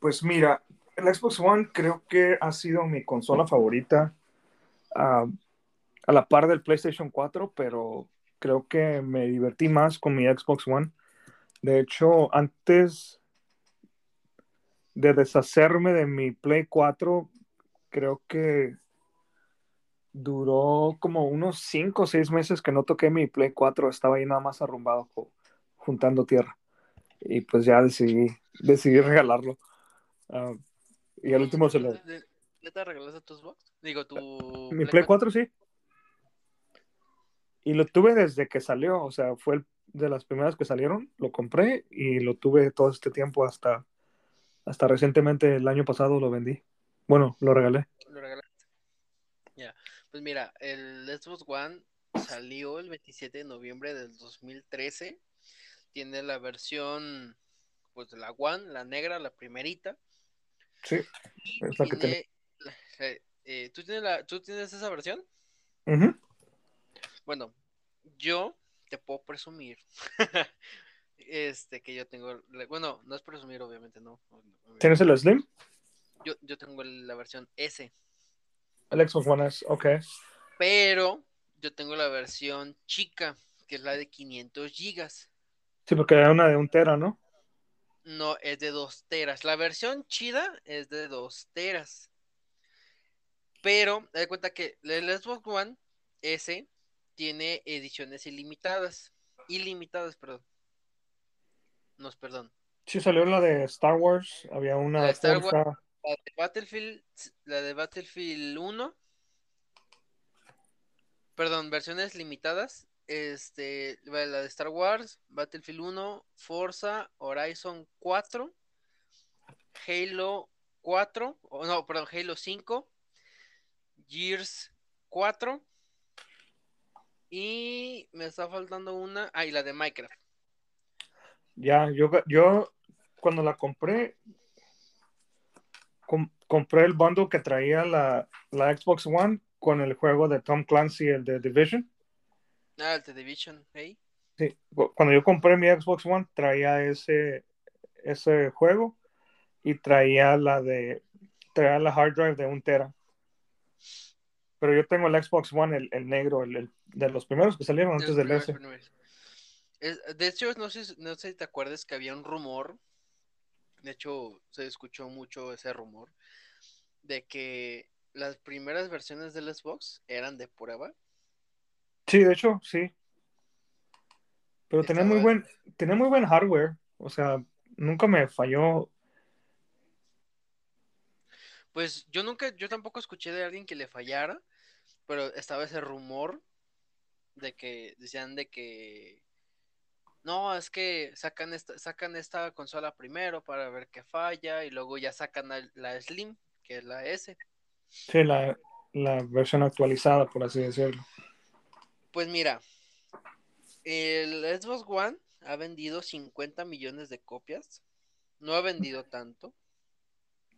pues mira, el Xbox One creo que ha sido mi consola favorita a la par del PlayStation 4, pero creo que me divertí más con mi Xbox One. De hecho, antes de deshacerme de mi Play 4, creo que duró como unos 5 o 6 meses que no toqué mi Play 4, estaba ahí nada más arrumbado juntando tierra. Y pues ya decidí, decidí regalarlo. Ah, y al último se lo.
¿Ya te regalaste tu Xbox? Digo, tu.
Mi Play 4, sí. Y lo tuve desde que salió, o sea, fue de las primeras que salieron, lo compré y lo tuve todo este tiempo hasta, hasta recientemente el año pasado lo vendí. Bueno, lo regalé.
Lo regalaste. Ya, pues mira, el Xbox One salió el 27 de noviembre del 2013. Tiene la versión, pues la One, la negra, la primerita
Sí, es la que tiene.
Eh, ¿tú, tienes la, ¿Tú tienes esa versión? Bueno, yo te puedo presumir. este, que yo tengo. Bueno, no es presumir, obviamente, no.
¿Tienes el Slim?
Yo, yo tengo la versión S.
El Xbox One S, ok.
Pero yo tengo la versión chica, que es la de 500 gigas.
Sí, porque hay una de un tera, ¿no?
No, es de 2 teras. La versión chida es de 2 teras. Pero, da cuenta que el Xbox One S tiene ediciones ilimitadas. Ilimitadas, perdón. No, perdón.
Sí, salió la de Star Wars. Había una
de Star Wars, la de Battlefield, la de Battlefield 1. Perdón, versiones limitadas este, la de Star Wars, Battlefield 1, Forza, Horizon 4, Halo 4, o no, perdón, Halo 5, Gears 4 y me está faltando una, ah, y la de Minecraft.
Ya, yo, yo cuando la compré, compré el bundle que traía la, la, Xbox One con el juego de Tom Clancy, el de Division.
Ah, el Division, ¿hey?
Sí, cuando yo compré mi Xbox One traía ese, ese juego y traía la de traía la hard drive de un tera. Pero yo tengo el Xbox One, el, el negro, el, de los primeros que salieron antes del S.
de hecho, no sé, no sé si te acuerdas que había un rumor de hecho, se escuchó mucho ese rumor de que las primeras versiones del Xbox eran de prueba.
Sí, de hecho, sí. Pero tenía muy buen, tenía muy buen hardware. O sea, nunca me falló.
Pues yo nunca, yo tampoco escuché de alguien que le fallara, pero estaba ese rumor de que decían de que no, es que sacan esta, sacan esta consola primero para ver qué falla y luego ya sacan la Slim, que es la S.
Sí, la, versión actualizada, por así decirlo.
Pues mira, el Xbox One ha vendido 50 millones de copias. No ha vendido tanto.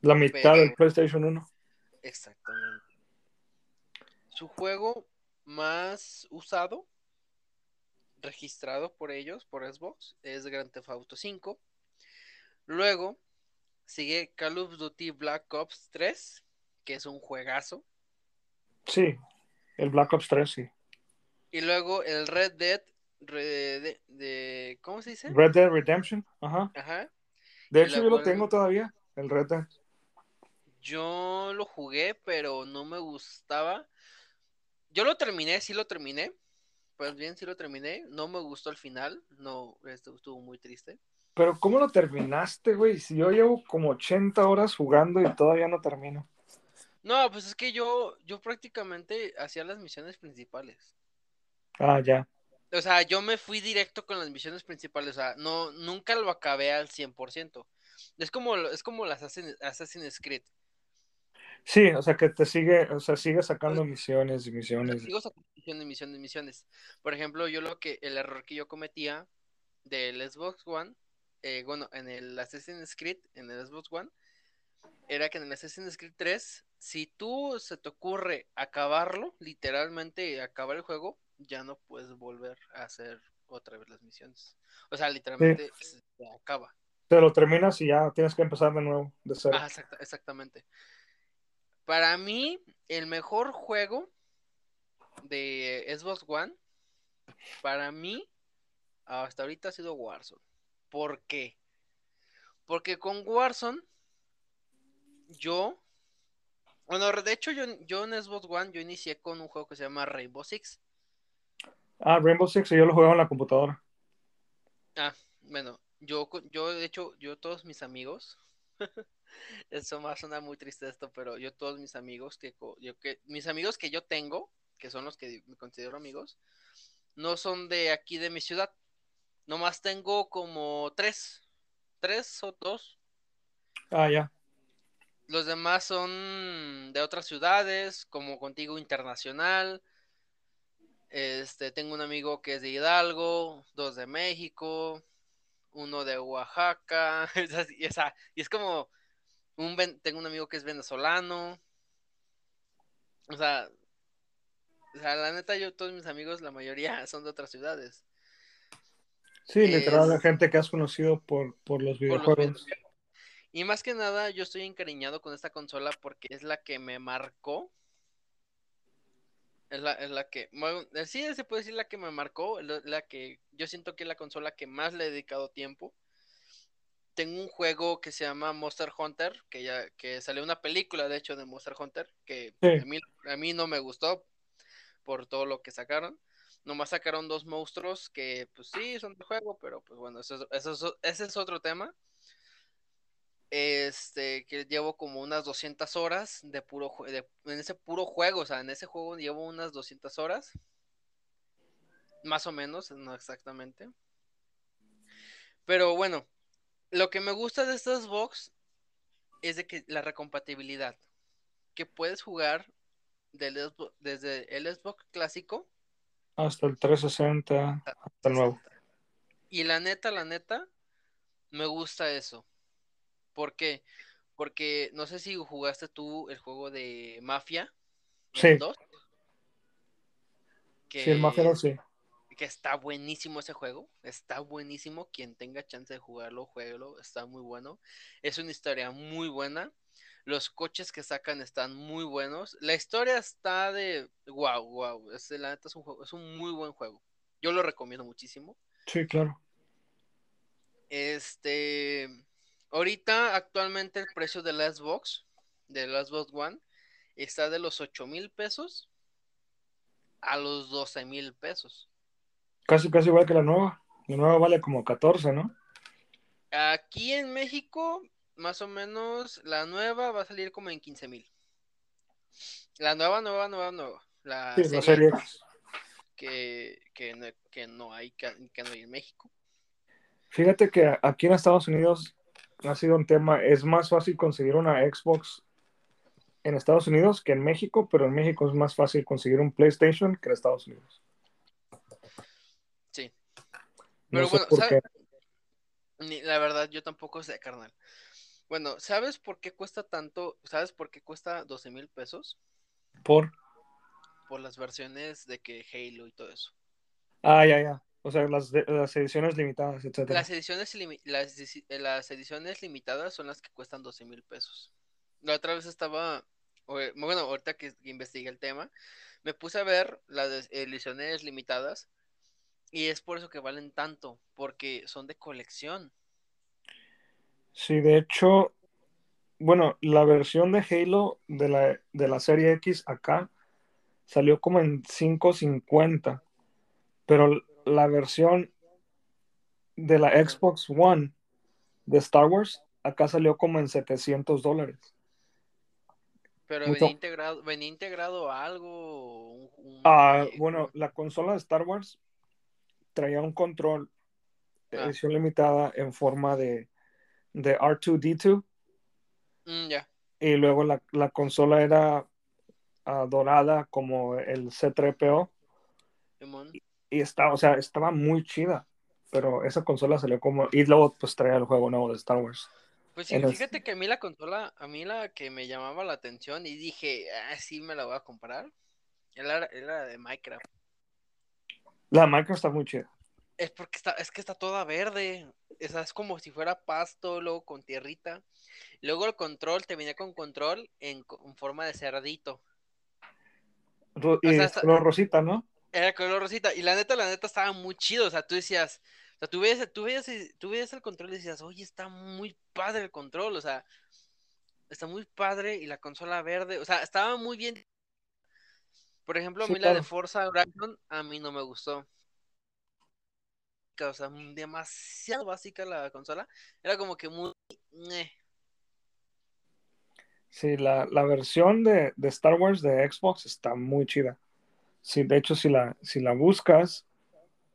La mitad del PlayStation 1.
Exactamente. Su juego más usado registrado por ellos, por Xbox, es Grand Theft Auto 5. Luego sigue Call of Duty Black Ops 3, que es un juegazo.
Sí, el Black Ops 3, sí.
Y luego el Red Dead, de, ¿cómo se dice?
Red Dead Redemption, ajá. De hecho, yo lo tengo todavía, el Red Dead.
Yo lo jugué, pero no me gustaba. Yo lo terminé, sí lo terminé, pues bien, sí lo terminé. No me gustó el final. No, estuvo muy triste.
Pero ¿cómo lo terminaste, güey? Si yo llevo como 80 horas jugando y todavía no termino.
No, pues es que yo, yo prácticamente hacía las misiones principales.
Ah, ya.
O sea, yo me fui directo con las misiones principales. O sea, no, nunca lo acabé al 100%. Es como, es como las Assassin's Creed.
Sí, o sea que te sigue, o sea, sigue sacando misiones y misiones.
Sigo sacando misiones, misiones, misiones. Por ejemplo, yo lo que, el error que yo cometía del Xbox One, eh, bueno, en el Assassin's Creed, en el Xbox One, era que en el Assassin's Creed 3, si tú se te ocurre acabarlo, literalmente acabar el juego, ya no puedes volver a hacer otra vez las misiones. O sea, literalmente se acaba.
Te lo terminas y ya tienes que empezar de nuevo, de cero.
Ah, exactamente. Para mí, el mejor juego de Xbox One, para mí, hasta ahorita ha sido Warzone. ¿Por qué? Porque con Warzone, yo, bueno, de hecho, yo, yo en Xbox One, yo inicié con un juego que se llama Rainbow Six.
Ah, Rainbow Six, yo lo juego en la computadora.
Ah, bueno, yo, yo de hecho, yo todos mis amigos Eso va a sonar muy triste esto, pero yo todos mis amigos que yo que mis amigos que yo tengo, que son los que me considero amigos, no son de aquí de mi ciudad. Nomás tengo como tres, tres o dos.
Ah, ya.
Los demás son de otras ciudades, como contigo internacional. Este, tengo un amigo que es de Hidalgo, dos de México, uno de Oaxaca, y, y es como, un, tengo un amigo que es venezolano, o sea, o sea, la neta, yo, todos mis amigos, la mayoría son de otras ciudades.
Sí, literal, la gente que has conocido por, por los videojuegos.
y más que nada, yo estoy encariñado con esta consola porque es la que me marcó. Es la, es la que, sí, se puede decir la que me marcó, la que yo siento que es la consola que más le he dedicado tiempo tengo un juego que se llama Monster Hunter, que ya que salió una película de hecho de Monster Hunter, que a, mí, no me gustó por todo lo que sacaron. Nomás sacaron dos monstruos que pues sí son de juego, pero pues bueno, eso, eso, ese es otro tema. Este, que llevo como unas 200 horas de puro de, en ese puro juego, o sea, en ese juego llevo unas 200 horas. Más o menos, no exactamente. Pero bueno, lo que me gusta de estas box es de que la recompatibilidad. Que puedes jugar desde el Xbox clásico
hasta el 360, hasta el nuevo.
Y la neta, la neta, me gusta eso. ¿Por qué? Porque no sé si jugaste tú el juego de Mafia.
Sí. sí, el Mafia 2, sí.
Que está buenísimo ese juego. Está buenísimo. Quien tenga chance de jugarlo, jueguelo. Está muy bueno. Es una historia muy buena. Los coches que sacan están muy buenos. La historia está de wow, wow. Es, la neta es un juego, es un muy buen juego. Yo lo recomiendo muchísimo.
Sí, claro.
Este, ahorita actualmente el precio de la Xbox, de la Xbox One, está de los 8 mil pesos a los 12 mil pesos.
Casi, casi igual que la nueva. La nueva vale como 14, ¿no?
Aquí en México, más o menos, la nueva va a salir como en 15 mil. La nueva, nueva, nueva, nueva. La, serie, Que, que, no hay, que no hay en México.
Fíjate que aquí en Estados Unidos ha sido un tema, es más fácil conseguir una Xbox en Estados Unidos que en México, pero en México es más fácil conseguir un PlayStation que en Estados Unidos.
Sí. Pero bueno, ¿sabes? La verdad, yo tampoco sé, carnal. Bueno, ¿sabes por qué cuesta tanto? ¿Sabes por qué cuesta 12 mil pesos?
¿Por?
Por las versiones de que Halo y todo eso.
Ah, ya, ya. O sea, las, las ediciones limitadas, etc.
Las ediciones, las, las, ediciones limitadas son las que cuestan 12 mil pesos. La otra vez estaba, bueno, ahorita que investigué el tema, me puse a ver las ediciones limitadas y es por eso que valen tanto, porque son de colección.
Sí, de hecho, bueno, la versión de Halo de la, de la serie X acá salió como en 5.50, pero la versión de la Xbox One de Star Wars acá salió como en 700 dólares.
Pero venía integrado, venía integrado algo.
ah, bueno, la consola de Star Wars traía un control de ah. edición limitada en forma de, de R2D2.
Mm, ya.
Y luego la, consola era ah, dorada como el C3PO y estaba, o sea, estaba muy chida, pero esa consola salió como, y luego pues traía el juego nuevo de Star Wars.
Pues sí, fíjate que a mí la consola, a mí la que me llamaba la atención y dije, ah, sí me la voy a comprar, era, era de Minecraft.
La Minecraft está muy chida.
Es porque está, es que está toda verde, es, es como si fuera pasto, luego con tierrita. Luego el control, te venía con control en, forma de cerdito.
y o rosita, ¿no?
Era color rosita. Y la neta, la neta estaba muy chido. O sea, tú decías, o sea, tú veías, tú veías, tú veías el control y decías, oye, está muy padre el control. O sea, está muy padre. Y la consola verde, o sea, estaba muy bien. Por ejemplo, a mí la de Forza Horizon, a mí no me gustó. O sea, demasiado básica la consola. Era como que muy.
Sí, la, la versión de, de, Star Wars de Xbox está muy chida. Sí, de hecho, si la, si la buscas,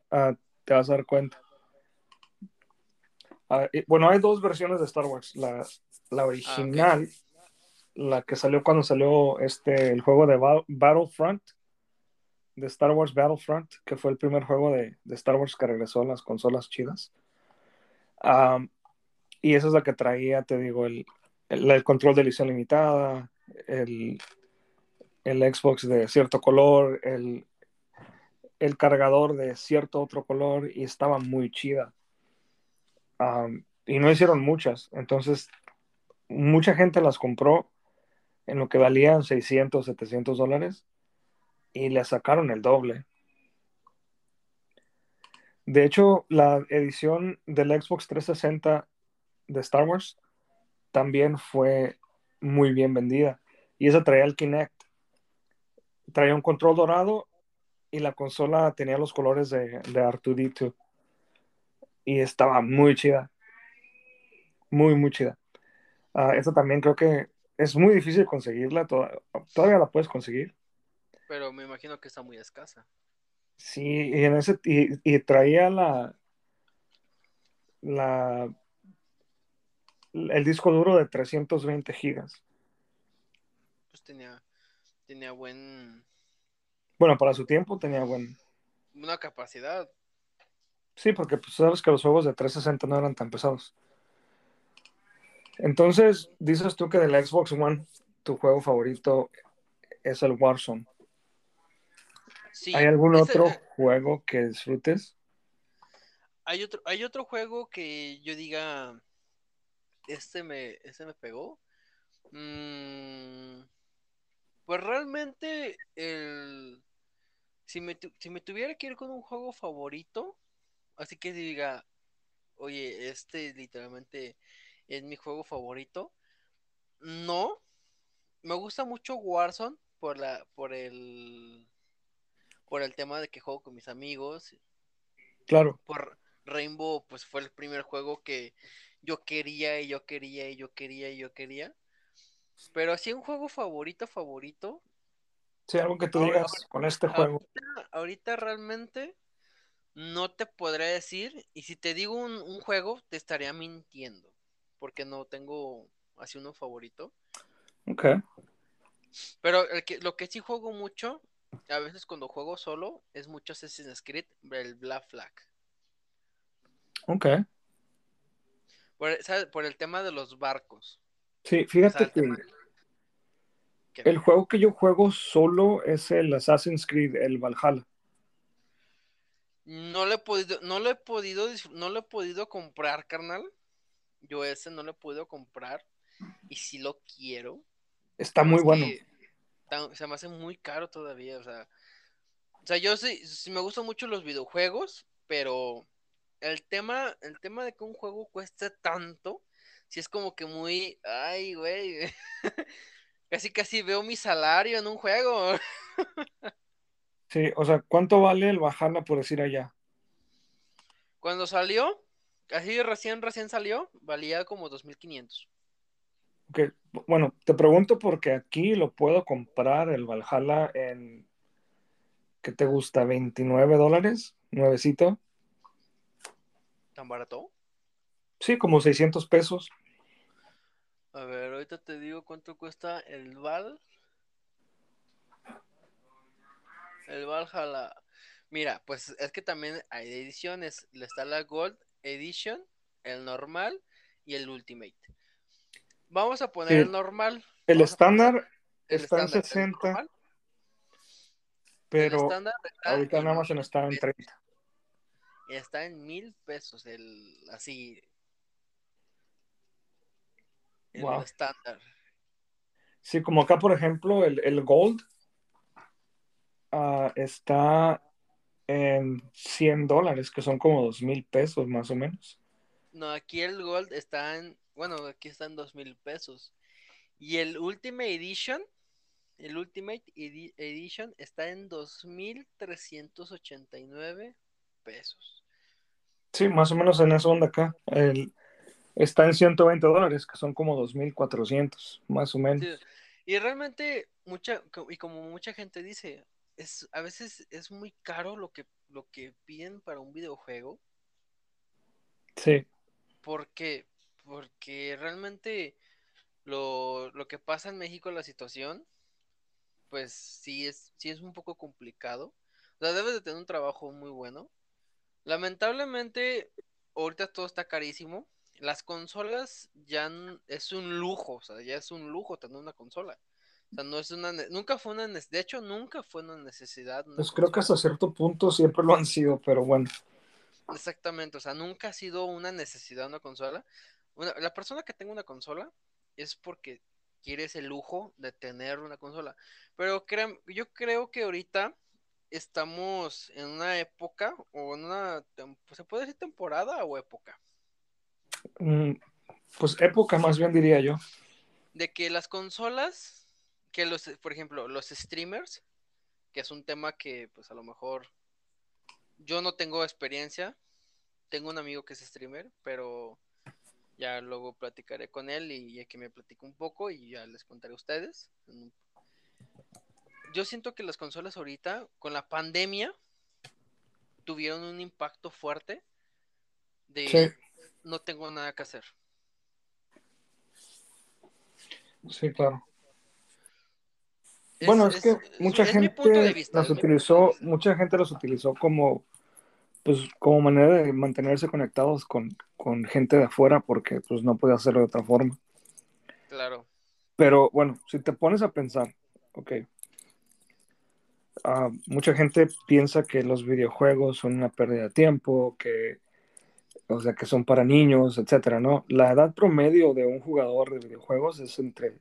ah, te vas a dar cuenta. Ah, bueno, hay dos versiones de Star Wars. La, la original, la que salió cuando salió este, el juego de Battlefront, de Star Wars Battlefront, que fue el primer juego de, de Star Wars que regresó a las consolas chidas. y esa es la que traía, te digo, el, el, el control de edición limitada, el, el Xbox de cierto color, el, el cargador de cierto otro color y estaba muy chida. y no hicieron muchas, entonces mucha gente las compró en lo que valían 600, 700 dólares y le sacaron el doble. De hecho, la edición del Xbox 360 de Star Wars también fue muy bien vendida y esa traía el Kinect traía un control dorado y la consola tenía los colores de, de Artudito. Y estaba muy chida. Muy, muy chida. Uh, esta también creo que es muy difícil conseguirla. todavía la puedes conseguir.
Pero me imagino que está muy escasa.
Sí, y, en ese, y, y traía la, la, el disco duro de 320 gigas.
Pues tenía, tenía buen,
Bueno, para su tiempo tenía buen...
una capacidad.
Sí, porque pues, sabes que los juegos de 360 no eran tan pesados. Entonces, dices tú que del Xbox One, tu juego favorito es el Warzone.
Sí,
¿Hay algún otro
eh,
juego que disfrutes?
hay otro, hay otro juego que yo diga, este me, este me pegó. Mm, pues realmente, el, si me, tu- si me tuviera que ir con un juego favorito, así que diga, oye, este literalmente es mi juego favorito. No, me gusta mucho Warzone por la, por el, por el tema de que juego con mis amigos.
Claro,
Por Rainbow, pues fue el primer juego que yo quería y yo quería y yo quería y yo quería. Pero así un juego favorito, favorito.
sí, algo que tú digas con este juego.
Ahorita, ahorita realmente no te podré decir. Y si te digo un, un juego, te estaría mintiendo. Porque no tengo así uno favorito.
Ok,
Pero el que, lo que sí juego mucho, a veces cuando juego solo, es mucho Assassin's Creed, el Black Flag.
ok.
Por, ¿sabes? Por el tema de los barcos.
Sí,
O sea,
fíjate que el juego que yo juego solo es el Assassin's Creed, el Valhalla.
No lo he podido, no lo he podido, no lo he podido comprar, carnal. Yo ese no lo he podido comprar. Y si lo quiero.
Está muy bueno.
tan- se me hace muy caro todavía. O sea, o sea, yo sí, sí me gustan mucho los videojuegos, pero el tema, el tema de que un juego cueste tanto, si es como que muy, ay, güey. Casi casi veo mi salario en un juego.
Sí, o sea, ¿cuánto vale el Valhalla por decir allá?
Cuando salió, así recién, recién salió, valía como 2500.
Ok, Bueno, te pregunto porque aquí lo puedo comprar el Valhalla en, ¿qué te gusta? ¿29 dólares? ¿Nuevecito?
¿Tan barato?
Sí, como 600 pesos.
A ver, ahorita te digo cuánto cuesta el Val. El Valhalla. Mira, pues es que también hay ediciones. Le está la Gold Edition, el normal y el Ultimate. Vamos a poner
Sí.
el normal.
El estándar
el
está en
estándar, el
60,
normal. El
pero ahorita en
en
Amazon está en 30.
está en mil pesos el así
Wow.
estándar
Sí, como acá, por ejemplo, el, el Gold ah, está en 100 dólares, que son como 2 mil pesos más o menos.
no aquí el gold está en bueno aquí está en dos mil pesos y el ultimate edition el ultimate Edi- edition está en dos mil trescientos ochenta y nueve pesos
Sí, más o menos en esa onda acá. El, está en 120 dólares, que son como 2.400, más o menos.
Sí, y realmente mucha y como mucha gente dice es a veces es muy caro lo que lo que piden para un videojuego
Sí,
Porque, porque realmente lo, lo que pasa en México, la situación, pues sí es, sí es un poco complicado. O sea, debes de tener un trabajo muy bueno. Lamentablemente, ahorita todo está carísimo. Las consolas ya es un lujo, o sea, ya es un lujo tener una consola. O sea, no es una, nunca fue una, de hecho, nunca fue una necesidad. una
pues creo que hasta cierto punto siempre lo han sido, pero bueno,
Exactamente, o sea, nunca ha sido una necesidad una consola. Una- la persona que tenga una consola es porque quiere ese lujo de tener una consola. Pero créan- yo creo que ahorita estamos en una época o en una, ¿se puede decir temporada o época?
Mm, pues época más bien diría yo.
De que las consolas, que los, por ejemplo, los streamers, que es un tema que pues a lo mejor yo no tengo experiencia, tengo un amigo que es streamer, pero ya luego platicaré con él y ya que me platique un poco y ya les contaré a ustedes. Yo siento que las consolas ahorita, con la pandemia, tuvieron un impacto fuerte de
Sí.
No tengo nada que hacer.
Sí, claro. Bueno, es, que mucha
es
gente
vista, de
utilizó, mucha gente los utilizó como, pues, como manera de mantenerse conectados con, con gente de afuera porque pues no podía hacerlo de otra forma.
Claro.
Pero bueno, si te pones a pensar, ok, ah, mucha gente piensa que los videojuegos son una pérdida de tiempo, que, o sea, que son para niños, etcétera, ¿no? La edad promedio de un jugador de videojuegos es entre,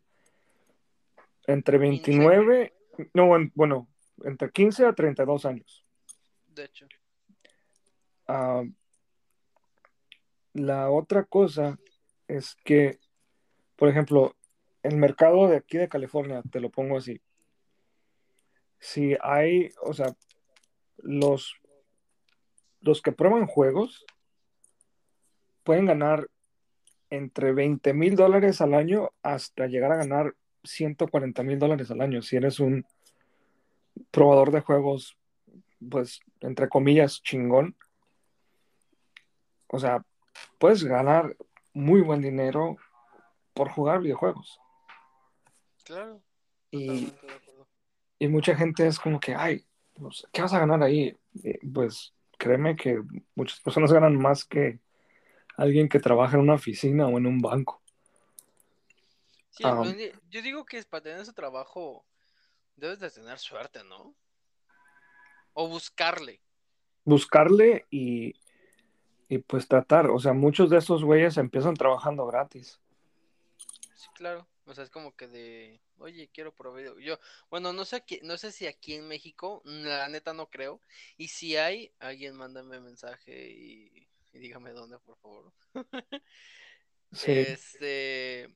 entre 29, no, en- bueno, entre 15 a 32 años.
De hecho.
Ah, la otra cosa es que, por ejemplo, el mercado de aquí de California, te lo pongo así. Si hay, o sea, los, los que prueban juegos pueden ganar entre 20 mil dólares al año hasta llegar a ganar 140 mil dólares al año. Si eres un probador de juegos, pues, entre comillas, chingón. O sea, puedes ganar muy buen dinero por jugar videojuegos.
Claro.
Y, y mucha gente es como que, ay, pues, ¿qué vas a ganar ahí? Pues créeme que muchas personas ganan más que alguien que trabaja en una oficina o en un banco.
Sí, yo digo que es para tener ese trabajo debes de tener suerte, ¿no? O buscarle.
Buscarle y, y pues tratar. O sea, muchos de esos güeyes empiezan trabajando gratis.
Sí, claro. O sea, es como que de, oye, quiero video. Yo, bueno, no sé aquí, no sé si aquí en México, la neta no creo. Y si hay, alguien mándame mensaje y, y dígame dónde, por favor.
Sí,
Este,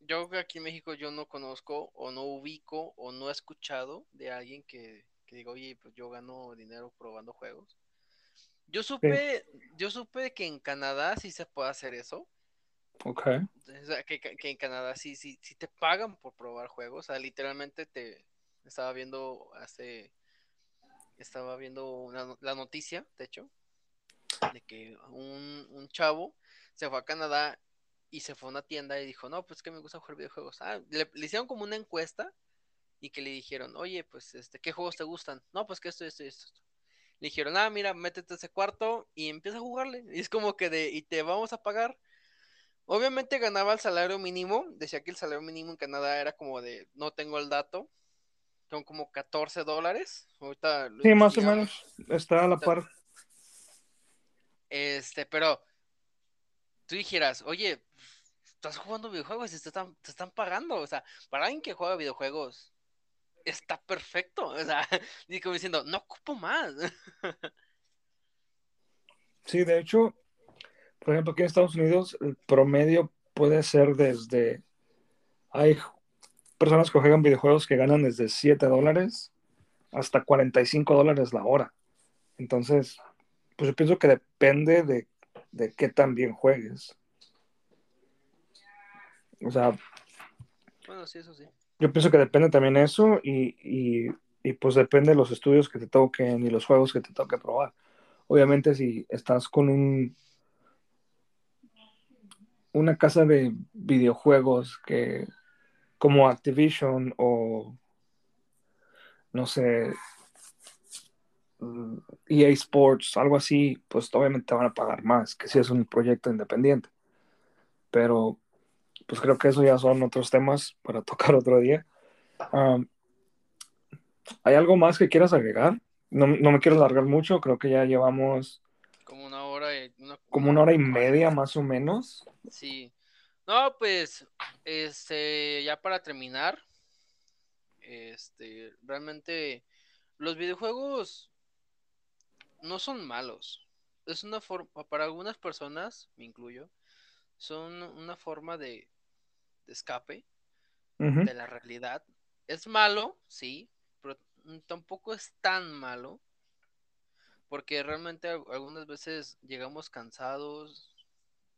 yo aquí en México yo no conozco o no ubico o no he escuchado de alguien que, que diga, oye, pues yo gano dinero probando juegos. Yo supe, yo supe que en Canadá sí se puede hacer eso.
ok.
O sea, que, que- que en Canadá sí, sí, sí te pagan por probar juegos. O sea, literalmente te estaba viendo hace, estaba viendo una- la noticia, de hecho, de que un, un chavo se fue a Canadá y se fue a una tienda y dijo, no, pues que me gusta jugar videojuegos. Ah, le, le hicieron como una encuesta y que le dijeron, oye, pues, este, ¿qué juegos te gustan? No, pues que esto, esto, y esto. Le dijeron, ah, mira, métete a ese cuarto y empieza a jugarle. Y es como que de, y te vamos a pagar. Obviamente ganaba el salario mínimo. Decía que el salario mínimo en Canadá era como de, no tengo el dato. Son como 14 dólares. Ahorita
Sí, más o menos. Está a la par.
Este, pero tú dijeras, oye, estás jugando videojuegos y te están, te están pagando. O sea, para alguien que juega videojuegos, está perfecto. O sea, y como diciendo, no ocupo más.
Sí, de hecho, por ejemplo, aquí en Estados Unidos, el promedio puede ser desde. Hay personas que juegan videojuegos que ganan desde 7 dólares hasta 45 dólares la hora. Entonces, pues yo pienso que depende de, de qué tan bien juegues. O sea,
Bueno, sí, eso sí.
yo pienso que depende también eso y, y, y, pues depende de los estudios que te toquen y los juegos que te toque probar. Obviamente si estás con un una casa de videojuegos que como Activision o no sé EA Sports, algo así, pues obviamente te van a pagar más que si es un proyecto independiente. Pero pues creo que eso ya son otros temas para tocar otro día. Um, ¿Hay algo más que quieras agregar? No, no, me quiero alargar mucho, creo que ya llevamos
como una hora y una,
como una hora y media más o menos.
Sí. No, pues, este, ya para terminar, este, realmente los videojuegos no son malos. Es una forma, para algunas personas, me incluyo, son una forma de, de escape
Uh -huh.
de la realidad. Es malo, sí, pero tampoco es tan malo. Porque realmente algunas veces llegamos cansados.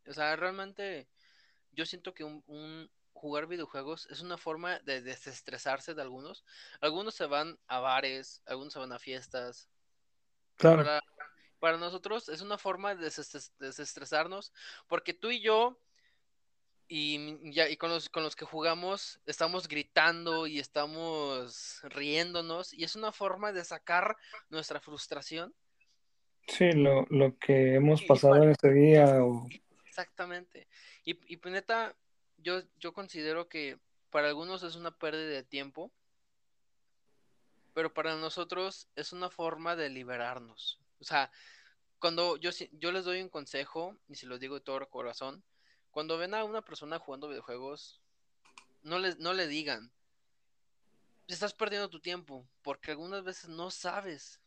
O sea, realmente yo siento que un, un jugar videojuegos es una forma de desestresarse de algunos. Algunos se van a bares, algunos se van a fiestas.
Claro.
Para, para nosotros es una forma de desestresarnos, porque tú y yo y, ya, y con, los, con los que jugamos estamos gritando y estamos riéndonos y es una forma de sacar nuestra frustración.
Sí, lo, lo que hemos pasado en ese día. O...
Exactamente. Y, y neta, yo, yo considero que para algunos es una pérdida de tiempo, pero para nosotros es una forma de liberarnos. O sea, cuando yo, yo les doy un consejo, y se lo digo de todo corazón, cuando ven a una persona jugando videojuegos, no le, no le digan, estás perdiendo tu tiempo, porque algunas veces no sabes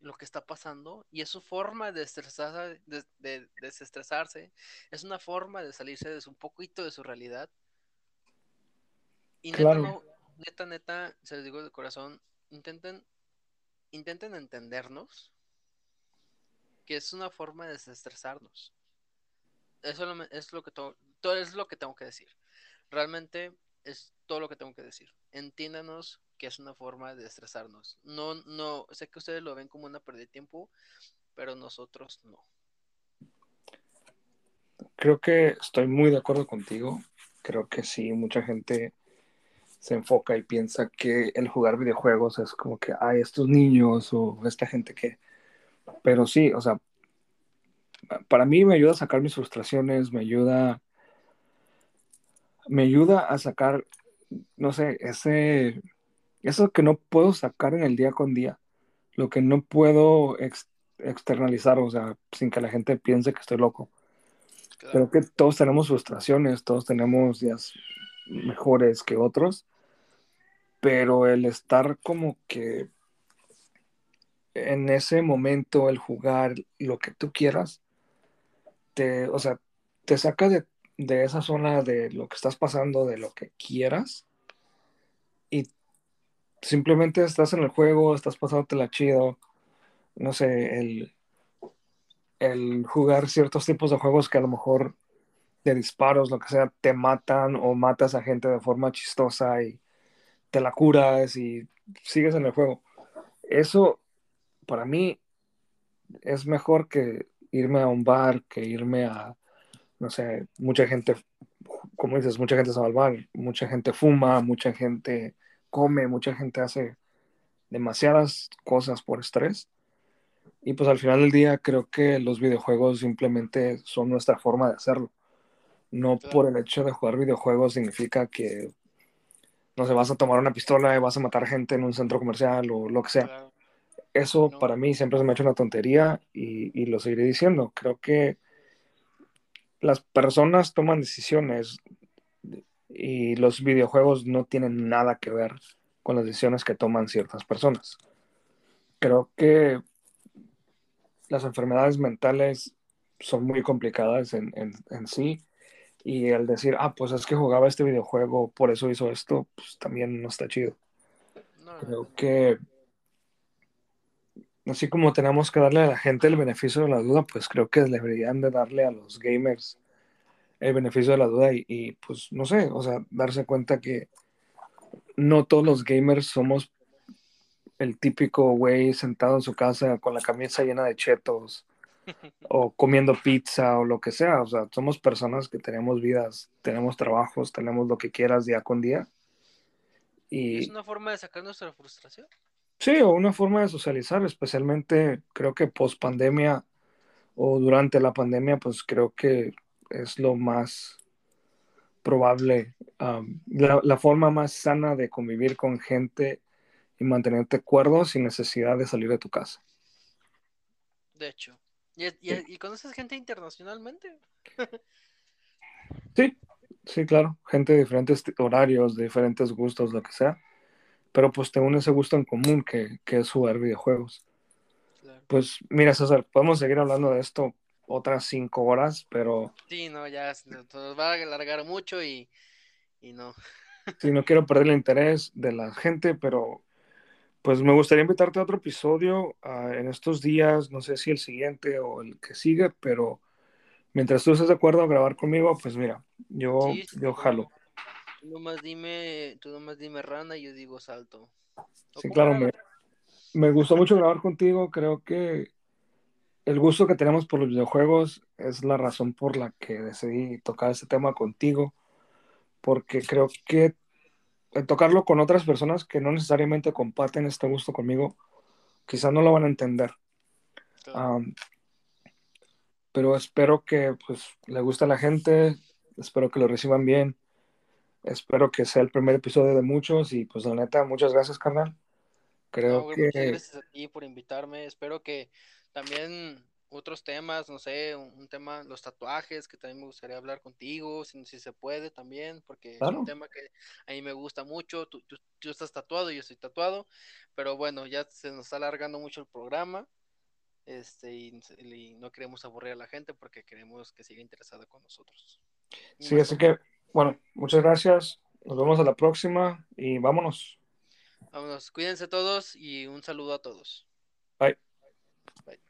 lo que está pasando y es su forma de, estresarse, de, desestresarse, es una forma de salirse de un poquito de su realidad. Y neta, neta, neta, se les digo de corazón, intenten, intenten entendernos que es una forma de desestresarnos. Eso es lo que todo, es lo que tengo que decir. Realmente es todo lo que tengo que decir. Entiéndanos que es una forma de estresarnos. No, no, sé que ustedes lo ven como una pérdida de tiempo, pero nosotros no.
Creo que estoy muy de acuerdo contigo. Creo que sí, mucha gente se enfoca y piensa que el jugar videojuegos es como que hay estos niños o esta gente que... Pero sí, o sea, para mí me ayuda a sacar mis frustraciones, me ayuda, me ayuda a sacar, no sé, ese, eso que no puedo sacar en el día con día, lo que no puedo externalizar, o sea, sin que la gente piense que estoy loco. Creo que todos tenemos frustraciones, todos tenemos días mejores que otros, pero el estar como que en ese momento, el jugar lo que tú quieras, te, o sea, te saca de, de esa zona de lo que estás pasando, de lo que quieras, y simplemente estás en el juego, estás la chido, no sé, el, el jugar ciertos tipos de juegos que a lo mejor de disparos, lo que sea, te matan o matas a gente de forma chistosa y te la curas y sigues en el juego. Eso para mí es mejor que irme a un bar, que irme a, no sé, mucha gente, como dices, mucha gente se va al bar, mucha gente fuma, mucha gente come, mucha gente hace demasiadas cosas por estrés. Y pues al final del día creo que los videojuegos simplemente son nuestra forma de hacerlo. No por el hecho de jugar videojuegos significa que, no sé, vas a tomar una pistola y vas a matar gente en un centro comercial o lo que sea eso para mí siempre se me ha hecho una tontería y, lo seguiré diciendo. Creo que las personas toman decisiones y los videojuegos no tienen nada que ver con las decisiones que toman ciertas personas. Creo que las enfermedades mentales son muy complicadas en, sí y el decir, ah, pues es que jugaba este videojuego, por eso hizo esto, pues también no está chido. Creo que así como tenemos que darle a la gente el beneficio de la duda, pues creo que deberían de darle a los gamers el beneficio de la duda y, pues no sé, o sea, darse cuenta que no todos los gamers somos el típico güey sentado en su casa con la camisa llena de chetos o comiendo pizza o lo que sea, o sea, somos personas que tenemos vidas, tenemos trabajos, tenemos lo que quieras día con día.
Y... ¿Es una forma de sacar nuestra frustración?
Sí, o una forma de socializar, especialmente creo que post pandemia o durante la pandemia, pues creo que es lo más probable, la, forma más sana de convivir con gente y mantenerte cuerdo sin necesidad de salir de tu casa.
De hecho. ¿Y, conoces gente internacionalmente?
sí, sí, claro. Gente de diferentes horarios, de diferentes gustos, lo que sea pero pues tengo ese gusto en común que, es jugar videojuegos. Pues mira, César, podemos seguir hablando de esto otras cinco horas, pero...
Sí, no, ya nos va a alargar mucho y, y no.
sí, no quiero perder el interés de la gente, pero pues me gustaría invitarte a otro episodio ah, en estos días, no sé si el siguiente o el que sigue, pero mientras tú estés de acuerdo a grabar conmigo, pues mira, yo, yo jalo.
Tú nomás dime, tú nomás dime rana y yo digo salto.
Sí, claro, me, me, gustó mucho grabar contigo. Creo que el gusto que tenemos por los videojuegos es la razón por la que decidí tocar este tema contigo, porque creo que tocarlo con otras personas que no necesariamente comparten este gusto conmigo, quizás no lo van a entender. Um, pero espero que pues, le guste a la gente, espero que lo reciban bien, espero que sea el primer episodio de muchos y pues la neta, muchas gracias, carnal. Creo que...
Muchas gracias a ti por invitarme, espero que también otros temas, no sé, un, tema, los tatuajes, que también me gustaría hablar contigo, si, si se puede también, porque es un tema que a mí me gusta mucho, tú, tú, estás tatuado, yo estoy tatuado, pero bueno, ya se nos está alargando mucho el programa, este, y, no queremos aburrir a la gente porque queremos que siga interesada con nosotros.
Sí, así que, bueno, muchas gracias, nos vemos a la próxima y vámonos.
Vámonos, cuídense todos y un saludo a todos.
Bye.
Bye.